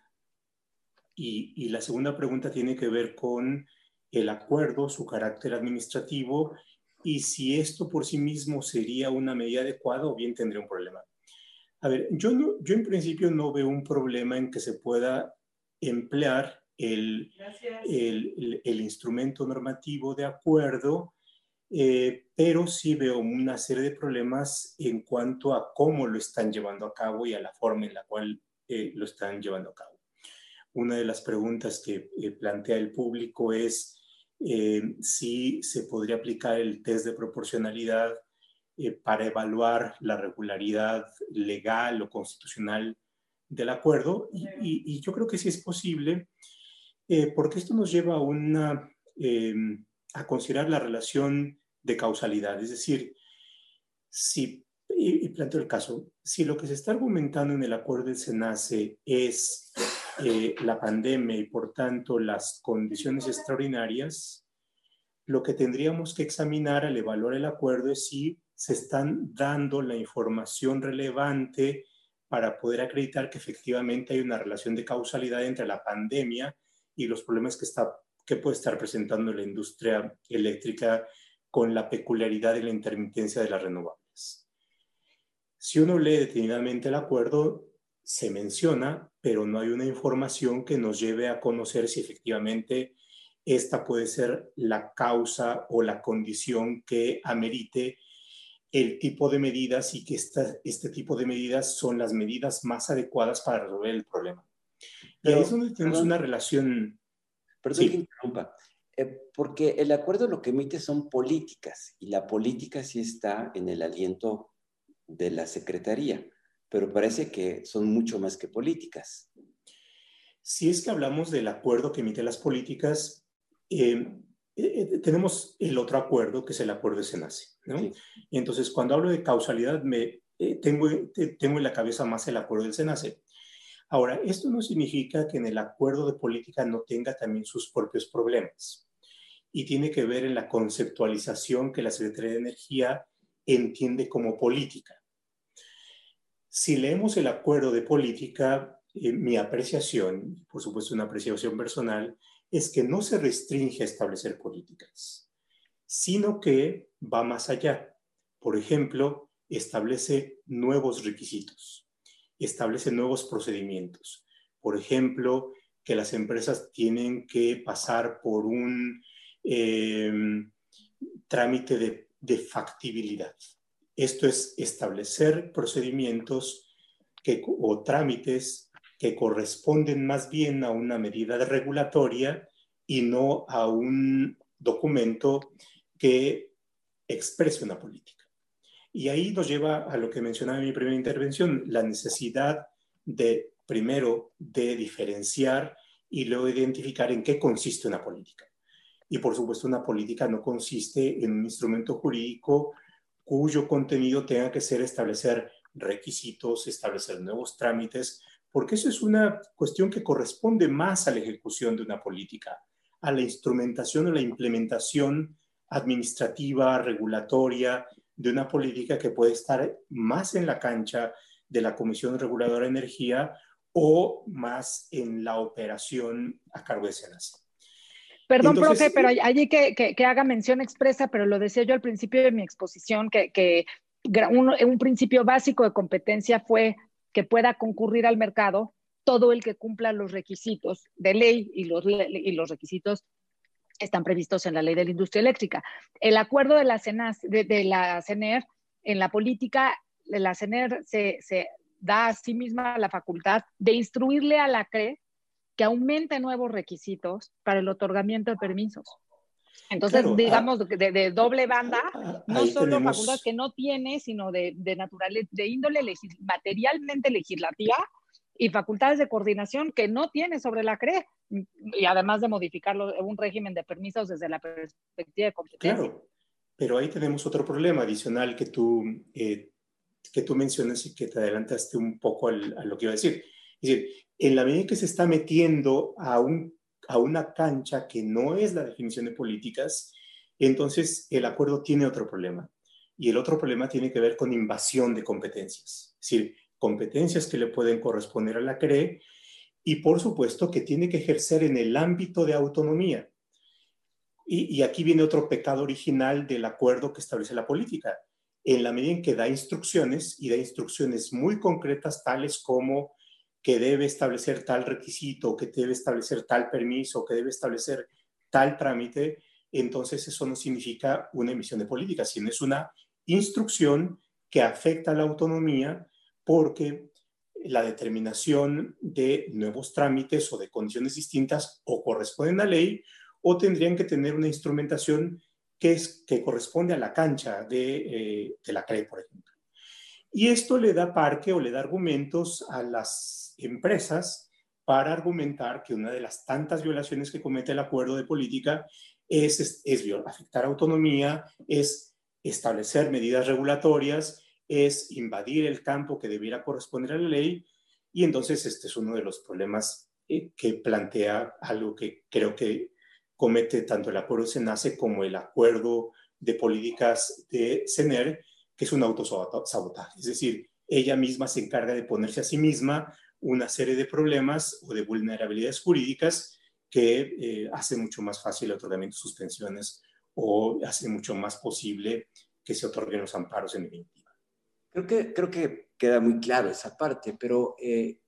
Y, la segunda pregunta tiene que ver con el acuerdo, su carácter administrativo y si esto por sí mismo sería una medida adecuada o bien tendría un problema. A ver, yo, yo en principio no veo un problema en que se pueda emplear el, el, el, instrumento normativo de acuerdo eh, pero sí veo una serie de problemas en cuanto a cómo lo están llevando a cabo y a la forma en la cual eh, lo están llevando a cabo. Una de las preguntas que eh, plantea el público es si se podría aplicar el test de proporcionalidad para evaluar la regularidad legal o constitucional del acuerdo y, yo creo que sí es posible porque esto nos lleva a, una, a considerar la relación de causalidad. Es decir, si, y, planteo el caso, si lo que se está argumentando en el acuerdo del SENACE es eh, la pandemia y por tanto las condiciones extraordinarias, lo que tendríamos que examinar al evaluar el acuerdo es si se están dando la información relevante para poder acreditar que efectivamente hay una relación de causalidad entre la pandemia y los problemas que, está, que puede estar presentando la industria eléctrica con la peculiaridad de la intermitencia de las renovables. Si uno lee detenidamente el acuerdo, se menciona, pero no hay una información que nos lleve a conocer si efectivamente esta puede ser la causa o la condición que amerite el tipo de medidas y que este tipo de medidas son las medidas más adecuadas para resolver el problema. y ahí es donde tenemos una relación... Perdón que interrumpa, eh, porque el acuerdo lo que emite son políticas y la política sí está en el aliento de la Secretaría, pero parece que son mucho más que políticas. Si es que hablamos del acuerdo que emite las políticas, eh, eh, tenemos el otro acuerdo, que es el acuerdo de SENACE. Y entonces, cuando hablo de causalidad, me, tengo, tengo en la cabeza más el acuerdo del SENACE. Ahora, esto no significa que en el acuerdo de política no tenga también sus propios problemas. Y tiene que ver en la conceptualización que la Secretaría de Energía entiende como política. Si leemos el acuerdo de política, eh, mi apreciación, por supuesto una apreciación personal, es que no se restringe a establecer políticas, sino que va más allá. Por ejemplo, establece nuevos requisitos, establece nuevos procedimientos. Por ejemplo, que las empresas tienen que pasar por un em, trámite de, de factibilidad. Esto es establecer procedimientos o trámites que corresponden más bien a una medida regulatoria y no a un documento que exprese una política. Y ahí nos lleva a lo que mencionaba en mi primera intervención, la necesidad de, primero, de diferenciar y luego identificar en qué consiste una política. Y por supuesto, una política no consiste en un instrumento jurídico cuyo contenido tenga que ser establecer requisitos, establecer nuevos trámites, porque eso es una cuestión que corresponde más a la ejecución de una política, a la instrumentación o la implementación administrativa, regulatoria de una política que puede estar más en la cancha de la Comisión Reguladora de Energía o más en la operación a cargo de. Perdón, profe, pero allí que, que, haga mención expresa, pero lo decía yo al principio de mi exposición, que, que un, un, principio básico de competencia fue que pueda concurrir al mercado todo el que cumpla los requisitos de ley y los, y los requisitos están previstos en la ley de la industria eléctrica. El acuerdo de la, CENAS, de, la CENER en la política, la CENER se, se, da a sí misma la facultad de instruirle a la CRE que aumente nuevos requisitos para el otorgamiento de permisos. Entonces, ah, digamos, de, doble banda, ah, no solo facultades que no tiene, sino de, de, de índole materialmente legislativa y facultades de coordinación que no tiene sobre la CRE, y además de modificarlo un régimen de permisos desde la perspectiva de competencia. Claro, pero ahí tenemos otro problema adicional que tú, eh, que tú mencionas y que te adelantaste un poco a lo que iba a decir. Es decir, en la medida que se está metiendo a un a una cancha que no es la definición de políticas, entonces el acuerdo tiene otro problema. Y el otro problema tiene que ver con invasión de competencias, es decir, competencias que le pueden corresponder a la CRE y por supuesto que tiene que ejercer en el ámbito de autonomía. Y, aquí viene otro pecado original del acuerdo que establece la política. En la medida en que da instrucciones y da instrucciones muy concretas tales como que debe establecer tal requisito, que debe establecer tal permiso, que debe establecer tal trámite, entonces eso no significa una emisión de política, sino es una instrucción que afecta a la autonomía porque la determinación de nuevos trámites o de condiciones distintas o corresponden a ley o tendrían que tener una instrumentación que, es, que corresponde a la cancha de, eh, de la CRE, por ejemplo. Y esto le da parque o le da argumentos a las empresas para argumentar que una de las tantas violaciones que comete el acuerdo de política es, es, es afectar autonomía, es establecer medidas regulatorias, es invadir el campo que debiera corresponder a la ley. Y entonces este es uno de los problemas eh, que plantea algo que creo que comete tanto el acuerdo SENACE como el acuerdo de políticas de CENER, que es un autosabotaje. Es decir, ella misma se encarga de ponerse a sí misma una serie de problemas o de vulnerabilidades jurídicas que eh, hace mucho más fácil el otorgamiento de suspensiones o hace mucho más posible que se otorguen los amparos en definitiva. Creo que, creo que queda muy claro esa parte, pero eh,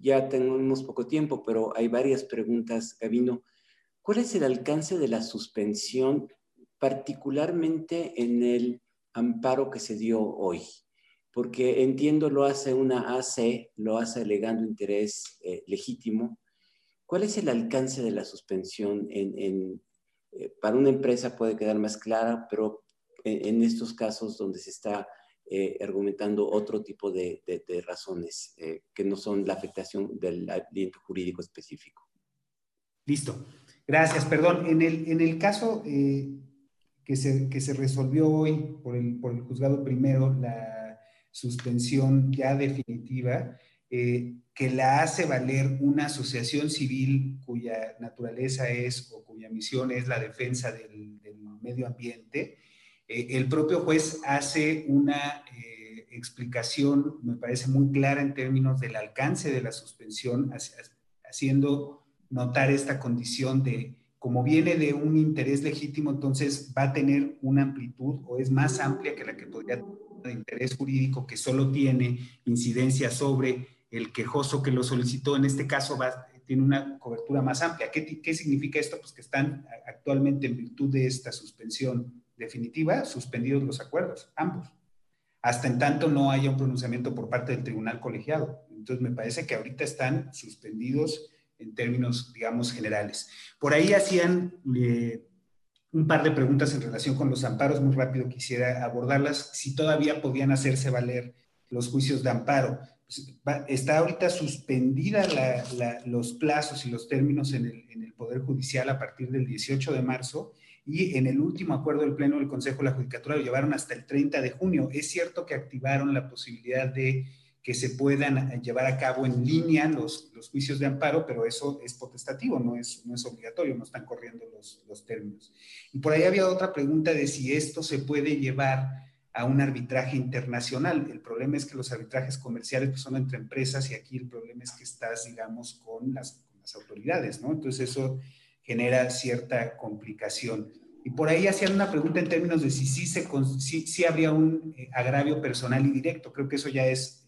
ya tenemos poco tiempo, pero hay varias preguntas, Gabino. ¿Cuál es el alcance de la suspensión, particularmente en el amparo que se dio hoy? Porque entiendo lo hace una AC, lo hace alegando interés eh, legítimo. ¿Cuál es el alcance de la suspensión? En, eh, para una empresa puede quedar más clara, pero en, estos casos donde se está eh, argumentando otro tipo de, razones que no son la afectación del aliento jurídico específico. Listo. Gracias. Perdón, en el, en el caso que se, que se resolvió hoy por el, por el juzgado primero, la suspensión ya definitiva, eh, que la hace valer una asociación civil cuya naturaleza es o cuya misión es la defensa del, medio ambiente, eh, el propio juez hace una eh, explicación, me parece muy clara en términos del alcance de la suspensión, haciendo notar esta condición de como viene de un interés legítimo, entonces va a tener una amplitud o es más amplia que la que podría tener de interés jurídico que solo tiene incidencia sobre el quejoso que lo solicitó. En este caso tiene una cobertura más amplia. ¿Qué, ¿Qué significa esto? Pues que están actualmente en virtud de esta suspensión definitiva, suspendidos los acuerdos, ambos hasta en tanto no haya un pronunciamiento por parte del tribunal colegiado. Entonces, me parece que ahorita están suspendidos en términos, digamos, generales. Por ahí hacían eh, un par de preguntas en relación con los amparos, muy rápido quisiera abordarlas, si todavía podían hacerse valer los juicios de amparo. Pues, está ahorita suspendida los plazos y los términos en el, en el, Poder Judicial a partir del 18 de marzo y en el último acuerdo del Pleno del Consejo de la Judicatura lo llevaron hasta el 30 de junio. Es cierto que activaron la posibilidad de que se puedan llevar a cabo en línea los, los juicios de amparo, pero eso es potestativo, no es, no es obligatorio, no están corriendo los, los términos. Y por ahí había otra pregunta de si esto se puede llevar a un arbitraje internacional. El problema es que los arbitrajes comerciales pues, son entre empresas y aquí el problema es que estás, digamos, con las, las autoridades, ¿no? Entonces eso genera cierta complicación. Y por ahí hacían una pregunta en términos de si sí si, si habría un eh, agravio personal y directo. Creo que eso ya es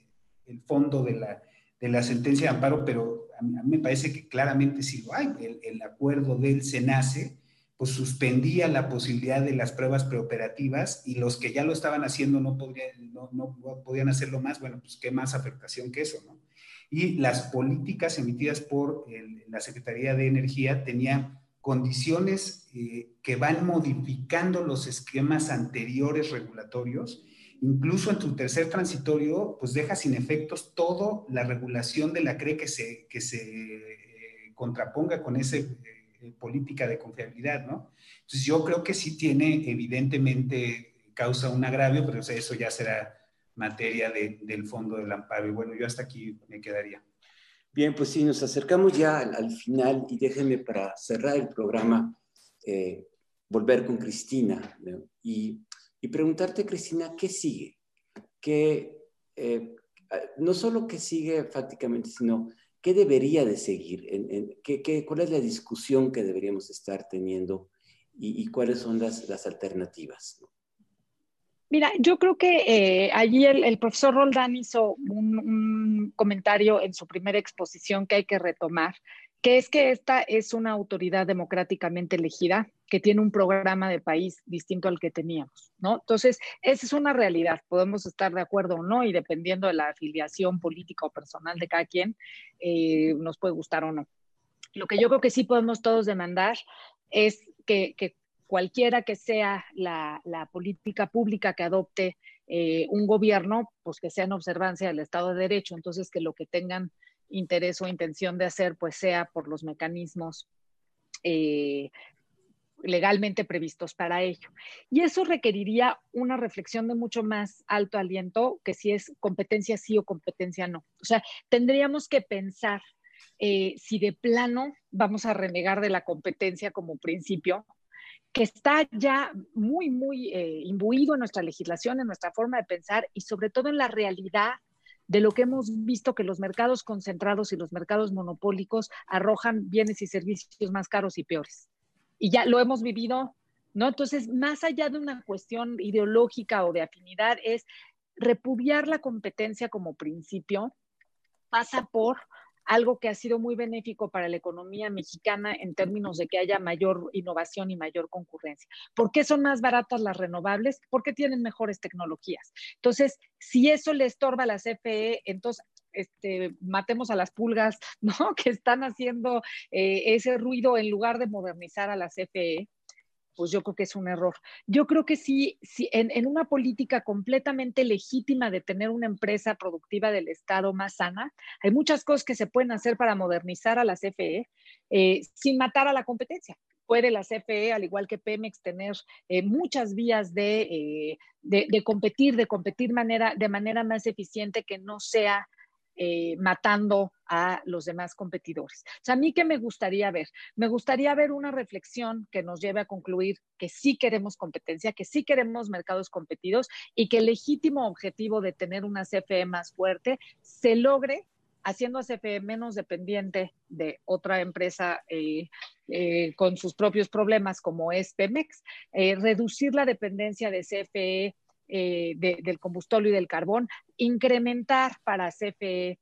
el fondo de la, de la sentencia de amparo, pero a mí, me parece que claramente sí lo hay. El, acuerdo del SENACE pues suspendía la posibilidad de las pruebas preoperativas y los que ya lo estaban haciendo no, podrían, no, no podían hacerlo más, bueno, pues qué más afectación que eso, ¿no? Y las políticas emitidas por la Secretaría de Energía tenían condiciones eh, que van modificando los esquemas anteriores regulatorios incluso en tu tercer transitorio, pues deja sin efectos toda la regulación de la CRE que se, que se eh, contraponga con esa eh, política de confiabilidad, ¿no? Entonces yo creo que sí tiene, evidentemente, causa un agravio, pero eso ya será materia del fondo del amparo. Y bueno, yo hasta aquí me quedaría. Bien, pues sí, nos acercamos ya al, final y déjenme para cerrar el programa eh, volver con Cristina. Y y preguntarte, Cristina, ¿qué sigue? ¿Qué, eh, no solo qué sigue prácticamente, sino qué debería de seguir, qué, cuál es la discusión que deberíamos estar teniendo y, cuáles son las, alternativas. Mira, yo creo que eh, allí el, profesor Roldán hizo un, comentario en su primera exposición que hay que retomar, que es que esta es una autoridad democráticamente elegida que tiene un programa de país distinto al que teníamos, ¿no? Entonces, esa es una realidad, podemos estar de acuerdo o no, y dependiendo de la afiliación política o personal de cada quien, eh, nos puede gustar o no. Lo que yo creo que sí podemos todos demandar es que, cualquiera que sea la, política pública que adopte eh, un gobierno, pues que sea en observancia del Estado de Derecho, entonces que lo que tengan interés o intención de hacer, pues sea por los mecanismos eh, legalmente previstos para ello. Y eso requeriría una reflexión de mucho más alto aliento que si es competencia sí o competencia no. O sea, tendríamos que pensar eh, si de plano vamos a renegar de la competencia como principio, que está ya muy, muy eh, imbuido en nuestra legislación, en nuestra forma de pensar y sobre todo en la realidad de lo que hemos visto que los mercados concentrados y los mercados monopólicos arrojan bienes y servicios más caros y peores y ya lo hemos vivido, ¿no? Entonces, más allá de una cuestión ideológica o de afinidad, es repudiar la competencia como principio, pasa por algo que ha sido muy benéfico para la economía mexicana en términos de que haya mayor innovación y mayor concurrencia. ¿Por qué son más baratas las renovables? Porque tienen mejores tecnologías. Entonces, si eso le estorba a la CFE, entonces este, matemos a las pulgas, ¿no? Que están haciendo eh, ese ruido en lugar de modernizar a la CFE pues yo creo que es un error. Yo creo que sí, sí en, una política completamente legítima de tener una empresa productiva del Estado más sana, hay muchas cosas que se pueden hacer para modernizar a la CFE eh, sin matar a la competencia. Puede la CFE, al igual que Pemex, tener eh, muchas vías de, de, competir, de competir manera, de manera más eficiente que no sea eh, matando a los demás competidores. O sea, a mí qué me gustaría ver? Me gustaría ver una reflexión que nos lleve a concluir que sí queremos competencia, que sí queremos mercados competidos y que el legítimo objetivo de tener una CFE más fuerte se logre haciendo a CFE menos dependiente de otra empresa eh, eh, con sus propios problemas como es Pemex, reducir la dependencia de CFE eh, del combustible y del carbón, incrementar para CFE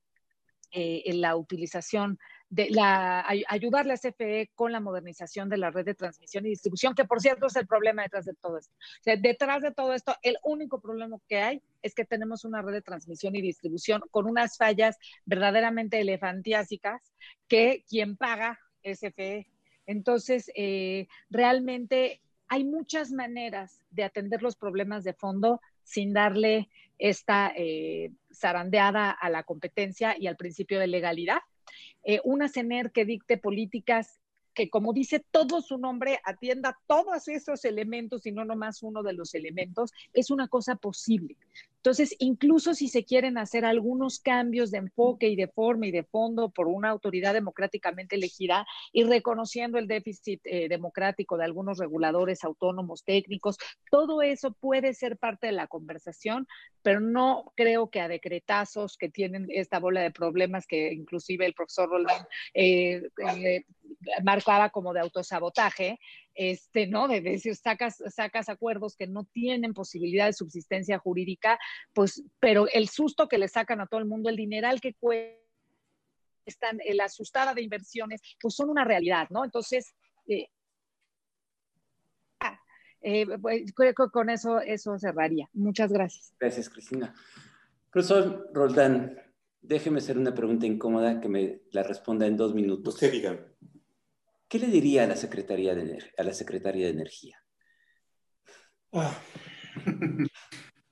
eh, la utilización de la ayudarle a CFE con la modernización de la red de transmisión y distribución, que por cierto es el problema detrás de todo esto. Detrás de todo esto, el único problema que hay es que tenemos una red de transmisión y distribución con unas fallas verdaderamente elefantiásicas que quien paga es CFE. Entonces, eh, realmente hay muchas maneras de atender los problemas de fondo sin darle esta eh, zarandeada a la competencia y al principio de legalidad. Eh, una CENER que dicte políticas que, como dice todo su nombre, atienda todos esos elementos y no nomás uno de los elementos, es una cosa posible. Entonces, incluso si se quieren hacer algunos cambios de enfoque y de forma y de fondo por una autoridad democráticamente elegida y reconociendo el déficit eh, democrático de algunos reguladores autónomos técnicos, todo eso puede ser parte de la conversación, pero no creo que a decretazos que tienen esta bola de problemas que inclusive el profesor Roland eh, eh, marcaba como de autosabotaje, este, ¿no? De decir, sacas, sacas acuerdos que no tienen posibilidad de subsistencia jurídica, pues, pero el susto que le sacan a todo el mundo, el dineral que cuestan, la asustada de inversiones, pues son una realidad, ¿no? Entonces, eh, ah, eh, pues, creo que con eso, eso cerraría. Muchas gracias. Gracias, Cristina. Profesor Roldán, déjeme hacer una pregunta incómoda que me la responda en dos minutos. Usted diga. ¿Qué le diría a la Secretaría de, a la Secretaría de Energía? Ah.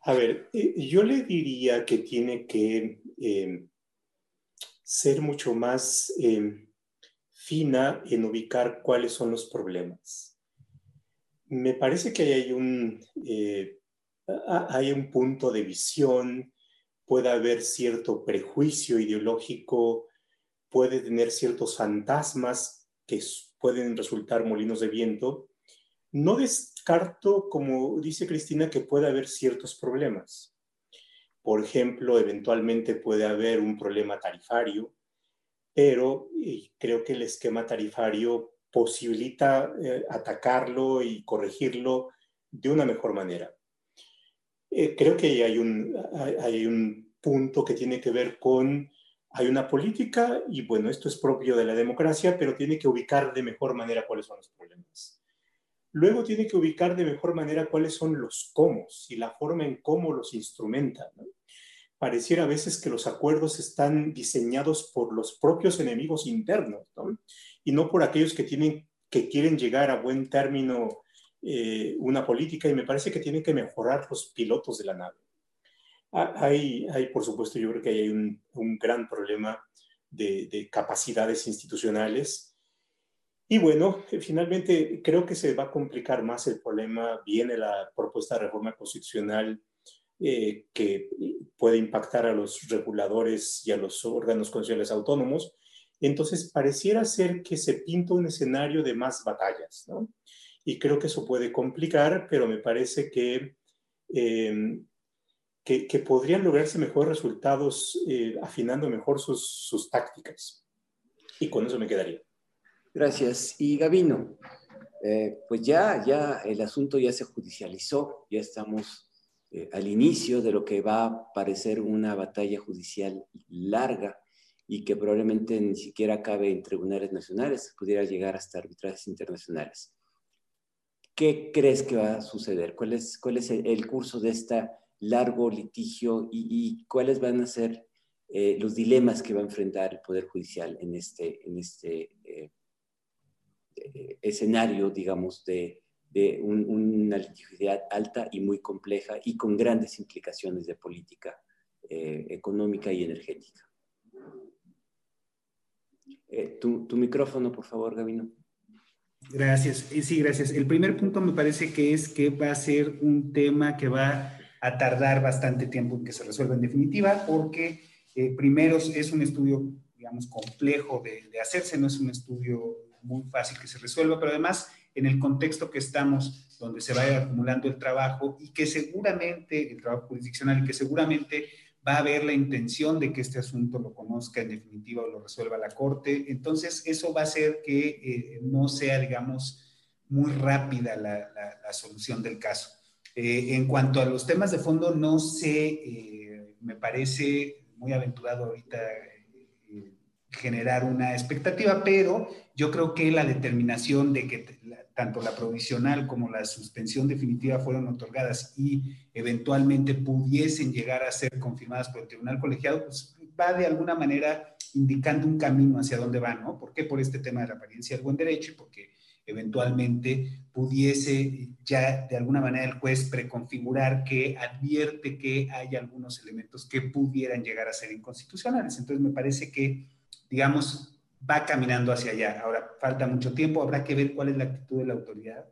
A ver, eh, yo le diría que tiene que em, ser mucho más em, fina en ubicar cuáles son los problemas. Me parece que hay un, eh, hay un punto de visión, puede haber cierto prejuicio ideológico, puede tener ciertos fantasmas que pueden resultar molinos de viento, no descarto, como dice Cristina, que puede haber ciertos problemas. Por ejemplo, eventualmente puede haber un problema tarifario, pero creo que el esquema tarifario posibilita eh, atacarlo y corregirlo de una mejor manera. Eh, creo que hay un, hay un punto que tiene que ver con hay una política y bueno, esto es propio de la democracia, pero tiene que ubicar de mejor manera cuáles son los problemas. Luego tiene que ubicar de mejor manera cuáles son los cómo y la forma en cómo los instrumenta. Pareciera a veces que los acuerdos están diseñados por los propios enemigos internos y no por aquellos que, tienen, que quieren llegar a buen término eh, una política y me parece que tienen que mejorar los pilotos de la nave. Ah, hay, hay, por supuesto, yo creo que hay un, un gran problema de, de, capacidades institucionales. Y bueno, finalmente creo que se va a complicar más el problema. Viene la propuesta de reforma constitucional eh, que puede impactar a los reguladores y a los órganos constitucionales autónomos. Entonces, pareciera ser que se pinta un escenario de más batallas, ¿no? Y creo que eso puede complicar, pero me parece que eh, que, podrían lograrse mejores resultados eh, afinando mejor sus, tácticas. Y con eso me quedaría. Gracias. Y Gavino, eh, pues ya, ya el asunto ya se judicializó, ya estamos eh, al inicio de lo que va a parecer una batalla judicial larga y que probablemente ni siquiera cabe en tribunales nacionales, pudiera llegar hasta arbitrajes internacionales. ¿Qué crees que va a suceder? ¿Cuál es, cuál es el, curso de este largo litigio y, cuáles van a ser eh, los dilemas que va a enfrentar el Poder Judicial en este, en este eh, eh, escenario, digamos, de, una litigiosidad alta y muy compleja y con grandes implicaciones de política económica y energética? tu, tu micrófono, por favor, Gabino. Gracias. Sí, gracias. El primer punto me parece que es que va a ser un tema que va a tardar bastante tiempo en que se resuelva en definitiva, porque eh, primero es un estudio, digamos, complejo de, hacerse, no es un estudio muy fácil que se resuelva, pero además en el contexto que estamos, donde se vaya acumulando el trabajo y que seguramente, el trabajo jurisdiccional, y que seguramente va a haber la intención de que este asunto lo conozca en definitiva o lo resuelva la Corte. Entonces, eso va a hacer que eh, no sea, digamos, muy rápida la, solución del caso. Eh, en cuanto a los temas de fondo, no sé, eh, me parece muy aventurado ahorita generar una expectativa, pero yo creo que la determinación de que tanto la provisional como la suspensión definitiva fueron otorgadas y eventualmente pudiesen llegar a ser confirmadas por el tribunal colegiado, pues va de alguna manera indicando un camino hacia dónde va, ¿no? ¿Por qué? Por este tema de la apariencia del buen derecho y porque eventualmente pudiese ya de alguna manera el juez preconfigurar que advierte que hay algunos elementos que pudieran llegar a ser inconstitucionales. Entonces me parece que, digamos, va caminando hacia allá. Ahora, falta mucho tiempo, habrá que ver cuál es la actitud de la autoridad,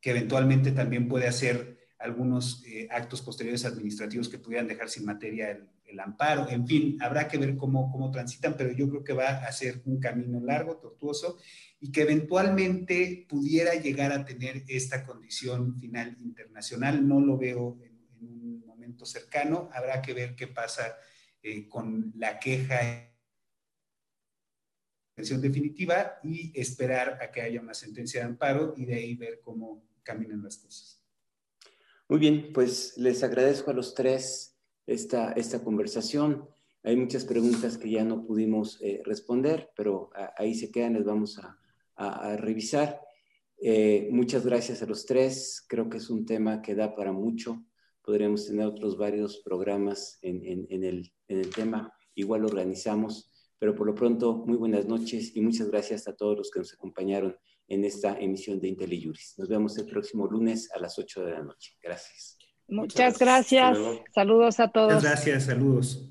que eventualmente también puede hacer algunos eh, actos posteriores administrativos que pudieran dejar sin materia el, amparo. En fin, habrá que ver cómo, cómo transitan, pero yo creo que va a ser un camino largo, tortuoso, y que eventualmente pudiera llegar a tener esta condición final internacional. No lo veo en, un momento cercano. Habrá que ver qué pasa eh, con la queja definitiva y esperar a que haya una sentencia de amparo y de ahí ver cómo caminan las cosas. Muy bien, pues les agradezco a los tres esta, esta conversación. Hay muchas preguntas que ya no pudimos eh, responder, pero ahí se quedan, les vamos a, a, revisar. Eh, muchas gracias a los tres. Creo que es un tema que da para mucho. Podríamos tener otros varios programas en, en, en, el, en el tema. Igual organizamos. Pero por lo pronto, muy buenas noches y muchas gracias a todos los que nos acompañaron en esta emisión de IntelliJuris. Nos vemos el próximo lunes a las 8 de la noche. Gracias. Muchas gracias. Saludos a todos. Muchas gracias, saludos.